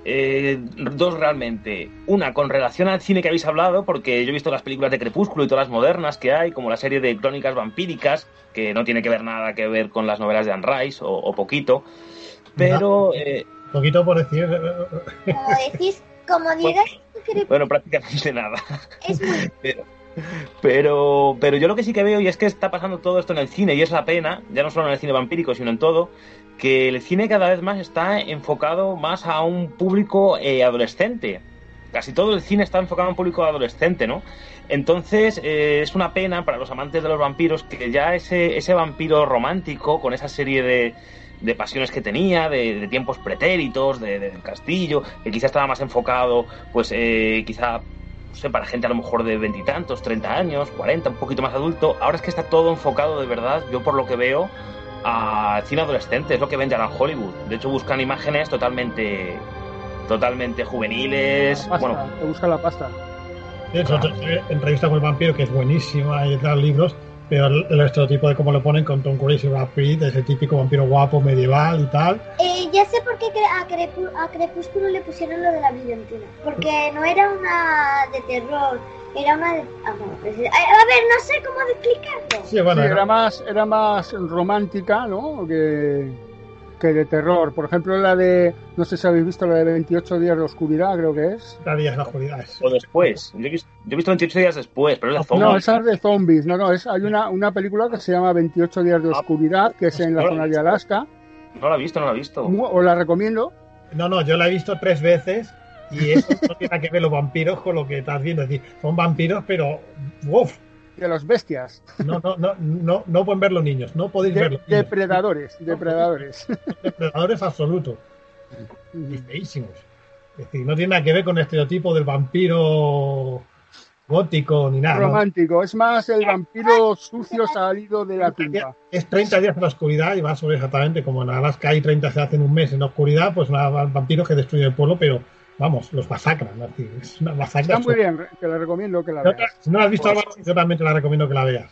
D: eh, dos realmente. Una con relación al cine que habéis hablado, porque yo he visto las películas de Crepúsculo y todas las modernas que hay, como la serie de Crónicas Vampíricas, que no tiene que ver nada que ver con las novelas de Anne Rice, o, o poquito. Pero.
H: No,
D: eh,
H: poquito por decir.
F: Como decís, como digas.
D: Bueno, bueno prácticamente nada.
F: Es muy...
D: Pero, [laughs] pero, pero yo lo que sí que veo, y es que está pasando todo esto en el cine, y es la pena, ya no solo en el cine vampírico, sino en todo, que el cine cada vez más está enfocado más a un público eh, adolescente. Casi todo el cine está enfocado a un público adolescente, ¿no? Entonces eh, es una pena para los amantes de los vampiros que ya ese, ese vampiro romántico, con esa serie de, de pasiones que tenía, de, de tiempos pretéritos, de, de, del castillo, que quizá estaba más enfocado, pues eh, quizá no sé, para gente a lo mejor de veintitantos, treinta años, cuarenta, un poquito más adulto. Ahora es que está todo enfocado de verdad, yo por lo que veo, a cine adolescente, es lo que vende ahora en Hollywood. De hecho, buscan imágenes totalmente totalmente juveniles.
G: Pasta,
D: Bueno,
G: te busca la pasta.
H: De hecho, entrevista con el vampiro, que es buenísima, hay otros libros, pero el, estereotipo de cómo lo ponen con Tom Cruise y Brad Pitt, ese típico vampiro guapo, medieval y tal.
F: Eh, ya sé por qué a, Crepúsculo le pusieron lo de la brillantina. Porque no era una de terror, era una de amor. Es decir, A, a ver, no sé cómo explicarlo.
H: Sí, bueno,
G: Sí,
H: era-
G: era más, era más romántica, ¿no? Que, que de terror. Por ejemplo, la de, no sé si habéis visto la de 28 días de oscuridad, creo que es.
H: cada día es la oscuridad. es-
D: o después. Yo he, visto, yo he visto 28 días después, pero es de zombies.
G: No, esa es de zombies. No, no, es, hay una, una película que se llama 28 días de oscuridad, que es en la zona de Alaska.
D: No la he visto, no la he visto.
G: Os la recomiendo.
H: No, no, yo la he visto tres veces y eso no tiene nada que ver los vampiros con lo que estás viendo. Es decir, son vampiros, pero uf,
G: De los bestias.
H: no, no, no, no, no pueden ver los niños, no podéis
G: De-
H: ver los niños.
G: depredadores. Depredadores.
H: Depredadores absolutos y feísimos. Es decir, no tiene nada que ver con el estereotipo del vampiro gótico ni nada. ¿no?
G: Romántico. Es más el vampiro sucio salido de la tumba.
H: Es 30 días en la oscuridad y va sobre exactamente como en Alaska hay 30 se hacen un mes en la oscuridad, pues una, vampiros que destruyen el pueblo, pero vamos, los masacran. Es, una.
G: Está muy bien, te la recomiendo que la
H: no-
G: veas.
H: Si no la has visto,
D: Pues-
H: yo también te la recomiendo que la veas.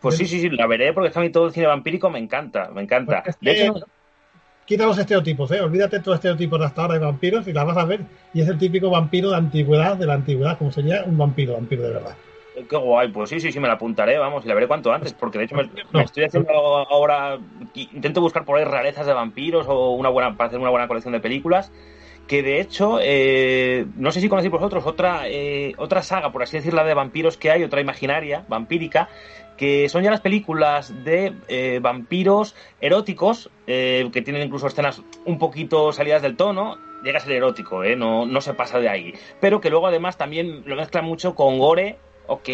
D: Pues sí, sí, sí, la veré porque es que a mí todo el cine vampírico me encanta, me encanta.
H: Pues es
D: De
H: que-
D: hecho,
H: Quita los estereotipos, ¿eh? Olvídate todos los estereotipos de hasta ahora de vampiros y la vas a ver. Y es el típico vampiro de antigüedad, de la antigüedad, como sería un vampiro, vampiro de verdad.
D: qué guay, pues sí, sí, sí, me la apuntaré, vamos, y la veré cuanto antes, porque de hecho me,
H: No.
D: me estoy haciendo ahora, intento buscar por ahí rarezas de vampiros o una buena, para hacer una buena colección de películas, que de hecho, eh, no sé si conocéis vosotros otra, eh, otra saga, por así decirla, de vampiros que hay, otra imaginaria, vampírica, que son ya las películas de eh, vampiros eróticos, que tienen incluso escenas un poquito salidas del tono, llega a ser erótico, no, no se pasa de ahí, pero que luego además también lo mezclan mucho con gore, ok,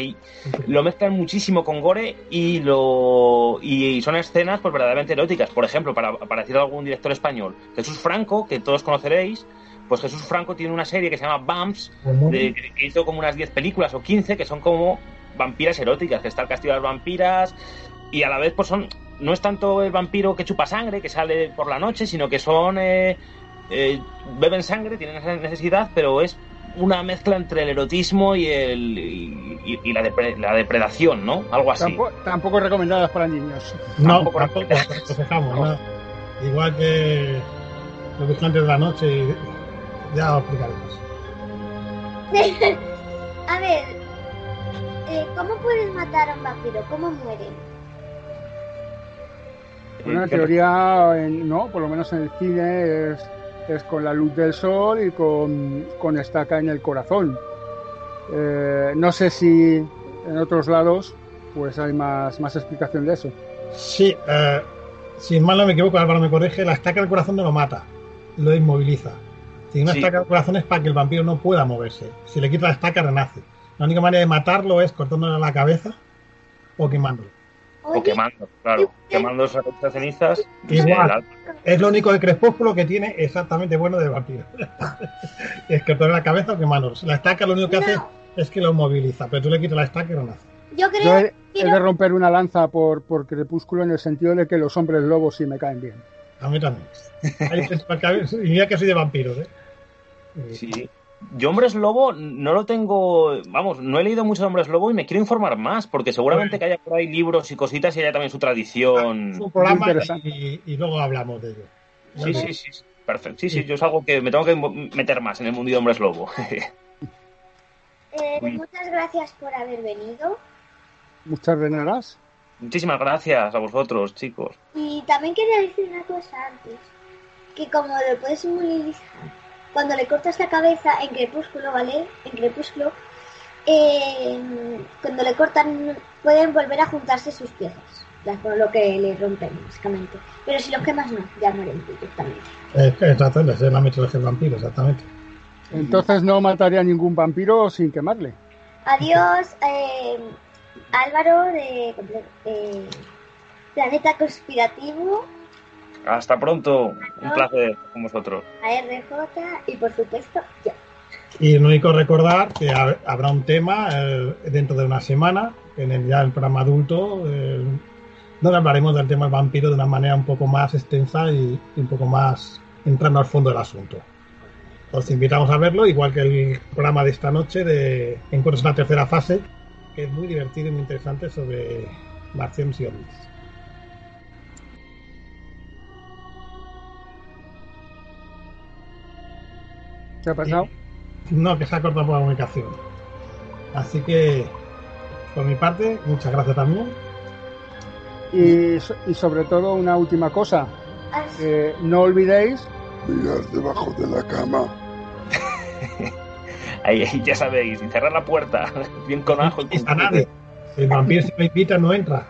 D: lo mezclan muchísimo con gore y lo y son escenas pues verdaderamente eróticas. Por ejemplo, para, para decir algún director español, Jesús Franco, que todos conoceréis, pues Jesús Franco tiene una serie que se llama Bumps, de- que hizo como unas 10 películas o 15 que son como vampiras eróticas, que está el castillo de las vampiras y a la vez pues son no es tanto el vampiro que chupa sangre, que sale por la noche, sino que son eh, eh, beben sangre, tienen esa necesidad, pero es una mezcla entre el erotismo y el y, y la, depre- la depredación, ¿no? Algo así.
G: Tampoco, tampoco recomendadas para niños.
H: No,
D: Tampoco
H: tampoco, ¿no? Igual que los vigilantes de la noche, ya lo explicaremos. [laughs]
F: a ver, eh, ¿cómo puedes matar a un vampiro? ¿Cómo muere?
G: Una
D: Eh, que-
G: teoría, en- no, por lo menos en el cine, es, es con la luz del sol y con, con estaca en el corazón. Eh, no sé si en otros lados pues hay más, más explicación de eso.
H: Sí, eh, si mal no me equivoco, Álvaro me corrige, la estaca del corazón no lo mata, lo inmoviliza. Si una
D: Sí.
H: estaca del corazón es para que el vampiro no pueda moverse. Si le quita la estaca, renace. La única manera de matarlo es cortándole la cabeza o quemándolo.
D: O quemando, claro. Quemando esas cenizas.
H: Igual. Es lo único de Crepúsculo que tiene exactamente bueno de vampiro. [laughs] es cortarle la cabeza o quemándolo. La estaca lo único que hace es que lo moviliza, pero tú le quitas la estaca y renace.
F: yo creo
G: Yo he,
F: que
G: he de romper una lanza por, por Crepúsculo en el sentido de que los hombres lobos sí me caen bien.
H: A mí también. [laughs] [laughs] Y mira que soy de vampiros, ¿eh?
D: Sí. Yo Hombres Lobo no lo tengo, vamos, no he leído mucho de Hombres Lobo y me quiero informar más, porque seguramente que haya por ahí libros y cositas y haya también su tradición.
H: Es un programa y, y luego hablamos de ello.
D: Sí, sí, sí, sí. Perfecto. Sí, sí, yo es algo que me tengo que meter más en el mundo de Hombres Lobo. [laughs]
F: Eh,
D: Uy.
F: muchas gracias por haber venido.
G: Muchas de nada.
D: Muchísimas gracias a vosotros, chicos.
F: Y también quería decir una cosa antes. Que como lo puedes simbolizar, cuando le cortas la cabeza en crepúsculo, ¿vale? En crepúsculo, eh, cuando le cortan pueden volver a juntarse sus piezas. Por lo que le rompen, básicamente. Pero si los quemas no, ya mueren directamente.
H: Eh, exactamente, esa es la metodología del vampiro, exactamente.
G: Entonces no mataría a ningún vampiro sin quemarle.
F: Adiós, eh, Álvaro de eh, Planeta Conspirativo,
D: Hasta pronto. Un placer con vosotros.
F: a RJ y por supuesto yo.
H: Y lo único recordar que ha- habrá un tema eh, dentro de una semana, en el, ya el programa adulto, eh, donde hablaremos del tema del vampiro de una manera un poco más extensa y, y un poco más entrando al fondo del asunto. Os invitamos a verlo, igual que el programa de esta noche de Encuentros en la tercera fase, que es muy divertido y muy interesante sobre marcianos y ovnis.
G: ¿Qué ha pasado?
H: No, que se ha cortado por la comunicación. Así que, por mi parte, muchas gracias también.
G: Y, y sobre todo una última cosa. Eh, no olvidéis
I: Mirad debajo de la cama. [laughs]
D: Ahí, ahí, ya sabéis, y cerrar la puerta, [laughs] bien con ajo y con.
H: Si el vampiro se lo invita, no entra.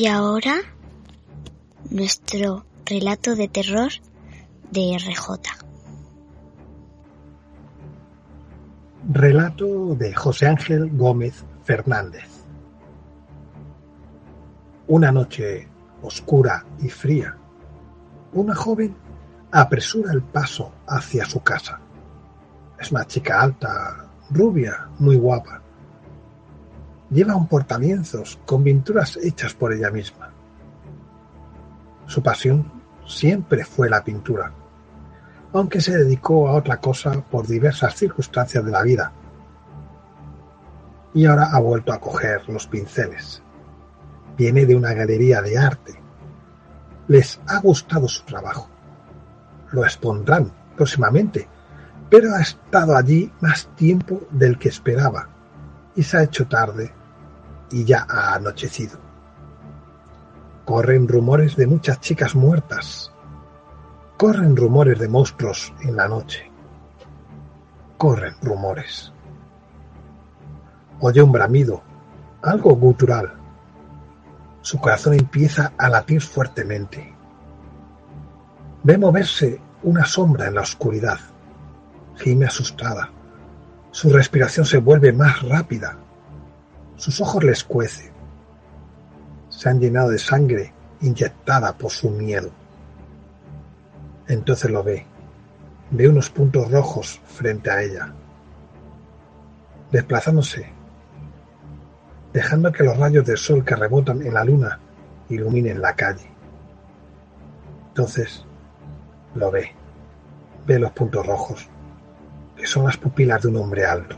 C: Y ahora, nuestro relato de terror de RJ.
H: Relato de José Ángel Gómez Fernández. Una noche oscura y fría, una joven apresura el paso hacia su casa. Es una chica alta, rubia, muy guapa. Lleva un portalienzos con pinturas hechas por ella misma. Su pasión siempre fue la pintura, aunque se dedicó a otra cosa por diversas circunstancias de la vida. Y ahora ha vuelto a coger los pinceles. Viene de una galería de arte. Les ha gustado su trabajo. Lo expondrán próximamente, pero ha estado allí más tiempo del que esperaba y se ha hecho tarde y ya ha anochecido. Corren rumores de muchas chicas muertas. Corren rumores de monstruos en la noche. Corren rumores. Oye un bramido, algo gutural. Su corazón empieza a latir fuertemente. Ve moverse una sombra en la oscuridad. Gime asustada. Su respiración se vuelve más rápida. Sus ojos le escuecen. Se han llenado de sangre inyectada por su miedo. Entonces lo ve. Ve unos puntos rojos frente a ella. Desplazándose, dejando que los rayos del sol que rebotan en la luna iluminen la calle. Entonces lo ve. Ve los puntos rojos, que son las pupilas de un hombre alto,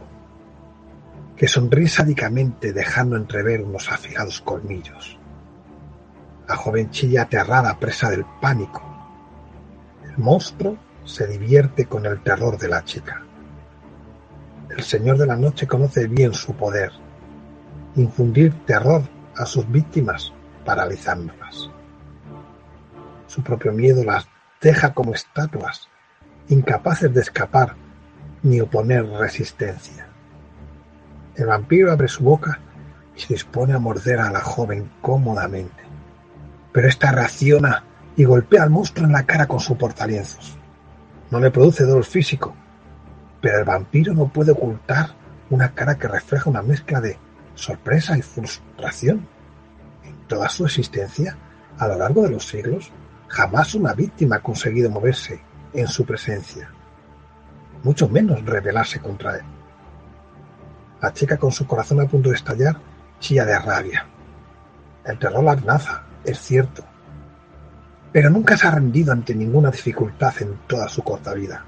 H: que sonríe sádicamente dejando entrever unos afilados colmillos. La joven chilla aterrada, presa del pánico. El monstruo se divierte con el terror de la chica. El Señor de la Noche conoce bien su poder, infundir terror a sus víctimas paralizándolas. Su propio miedo las deja como estatuas, incapaces de escapar ni oponer resistencia. El vampiro abre su boca y se dispone a morder a la joven cómodamente, pero ésta reacciona y golpea al monstruo en la cara con su portalienzos. No le produce dolor físico, pero el vampiro no puede ocultar una cara que refleja una mezcla de sorpresa y frustración. En toda su existencia, a lo largo de los siglos, jamás una víctima ha conseguido moverse en su presencia, mucho menos rebelarse contra él. La chica con su corazón a punto de estallar chilla de rabia. El terror la amenaza, es cierto, pero nunca se ha rendido ante ninguna dificultad en toda su corta vida.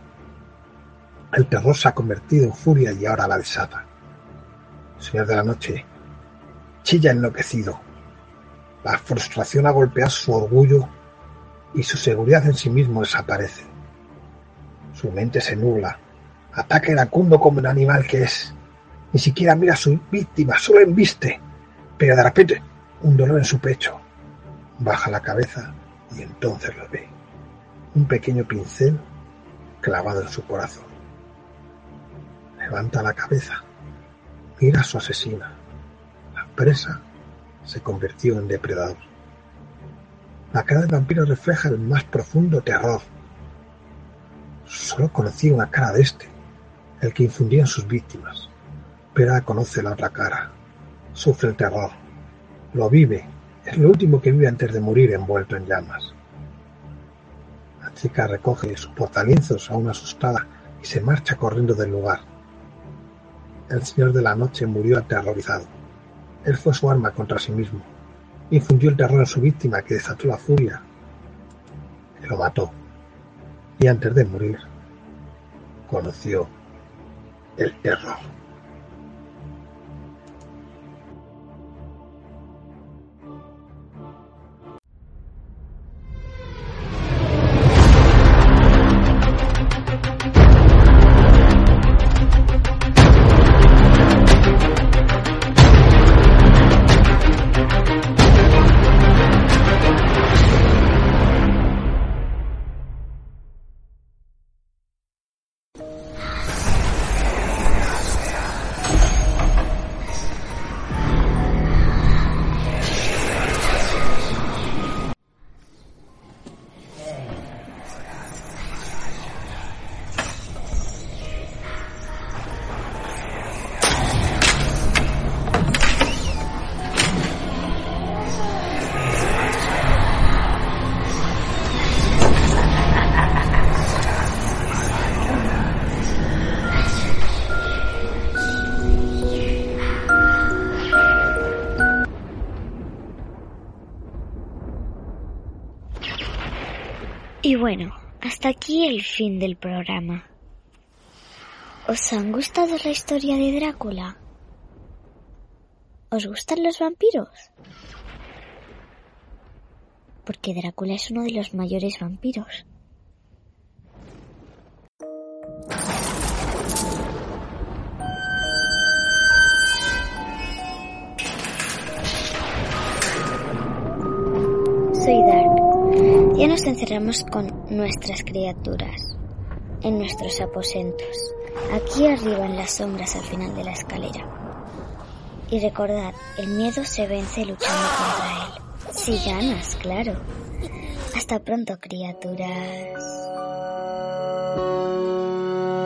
H: El terror se ha convertido en furia y ahora la desata. Señor de la Noche chilla enloquecido. La frustración ha golpeado su orgullo y su seguridad en sí mismo desaparece. Su mente se nubla Ataca iracundo como un animal que es. Ni siquiera mira a su víctima, solo embiste. Pero de repente, un dolor en su pecho. Baja la cabeza y entonces lo ve. Un pequeño pincel clavado en su corazón. Levanta la cabeza. Mira a su asesina. La presa se convirtió en depredador. La cara del vampiro refleja el más profundo terror. Solo conocía una cara de este, el que infundía en sus víctimas, ahora conoce la otra cara. Sufre el terror. Lo vive. Es lo último que vive antes de morir envuelto en llamas. La chica recoge sus portalienzos aún asustada y se marcha corriendo del lugar. El señor de la noche murió aterrorizado. Él fue su arma contra sí mismo. Infundió el terror en su víctima que desató la furia. Lo mató. Y antes de morir, conoció el terror.
C: Bueno, hasta aquí el fin del programa. ¿Os han gustado la historia de Drácula? ¿Os gustan los vampiros? Porque Drácula es uno de los mayores vampiros. Soy Dark. Ya nos encerramos con nuestras criaturas en nuestros aposentos, aquí arriba en las sombras al final de la escalera. Y recordad, el miedo se vence luchando contra él. Si ganas, claro. Hasta pronto, criaturas.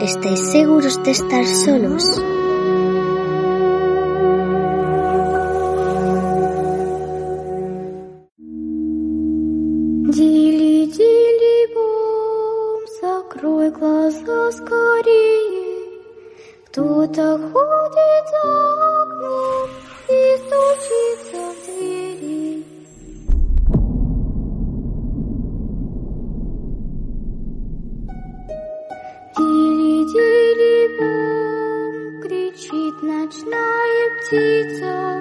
C: ¿Estáis seguros de estar solos?
J: 起走。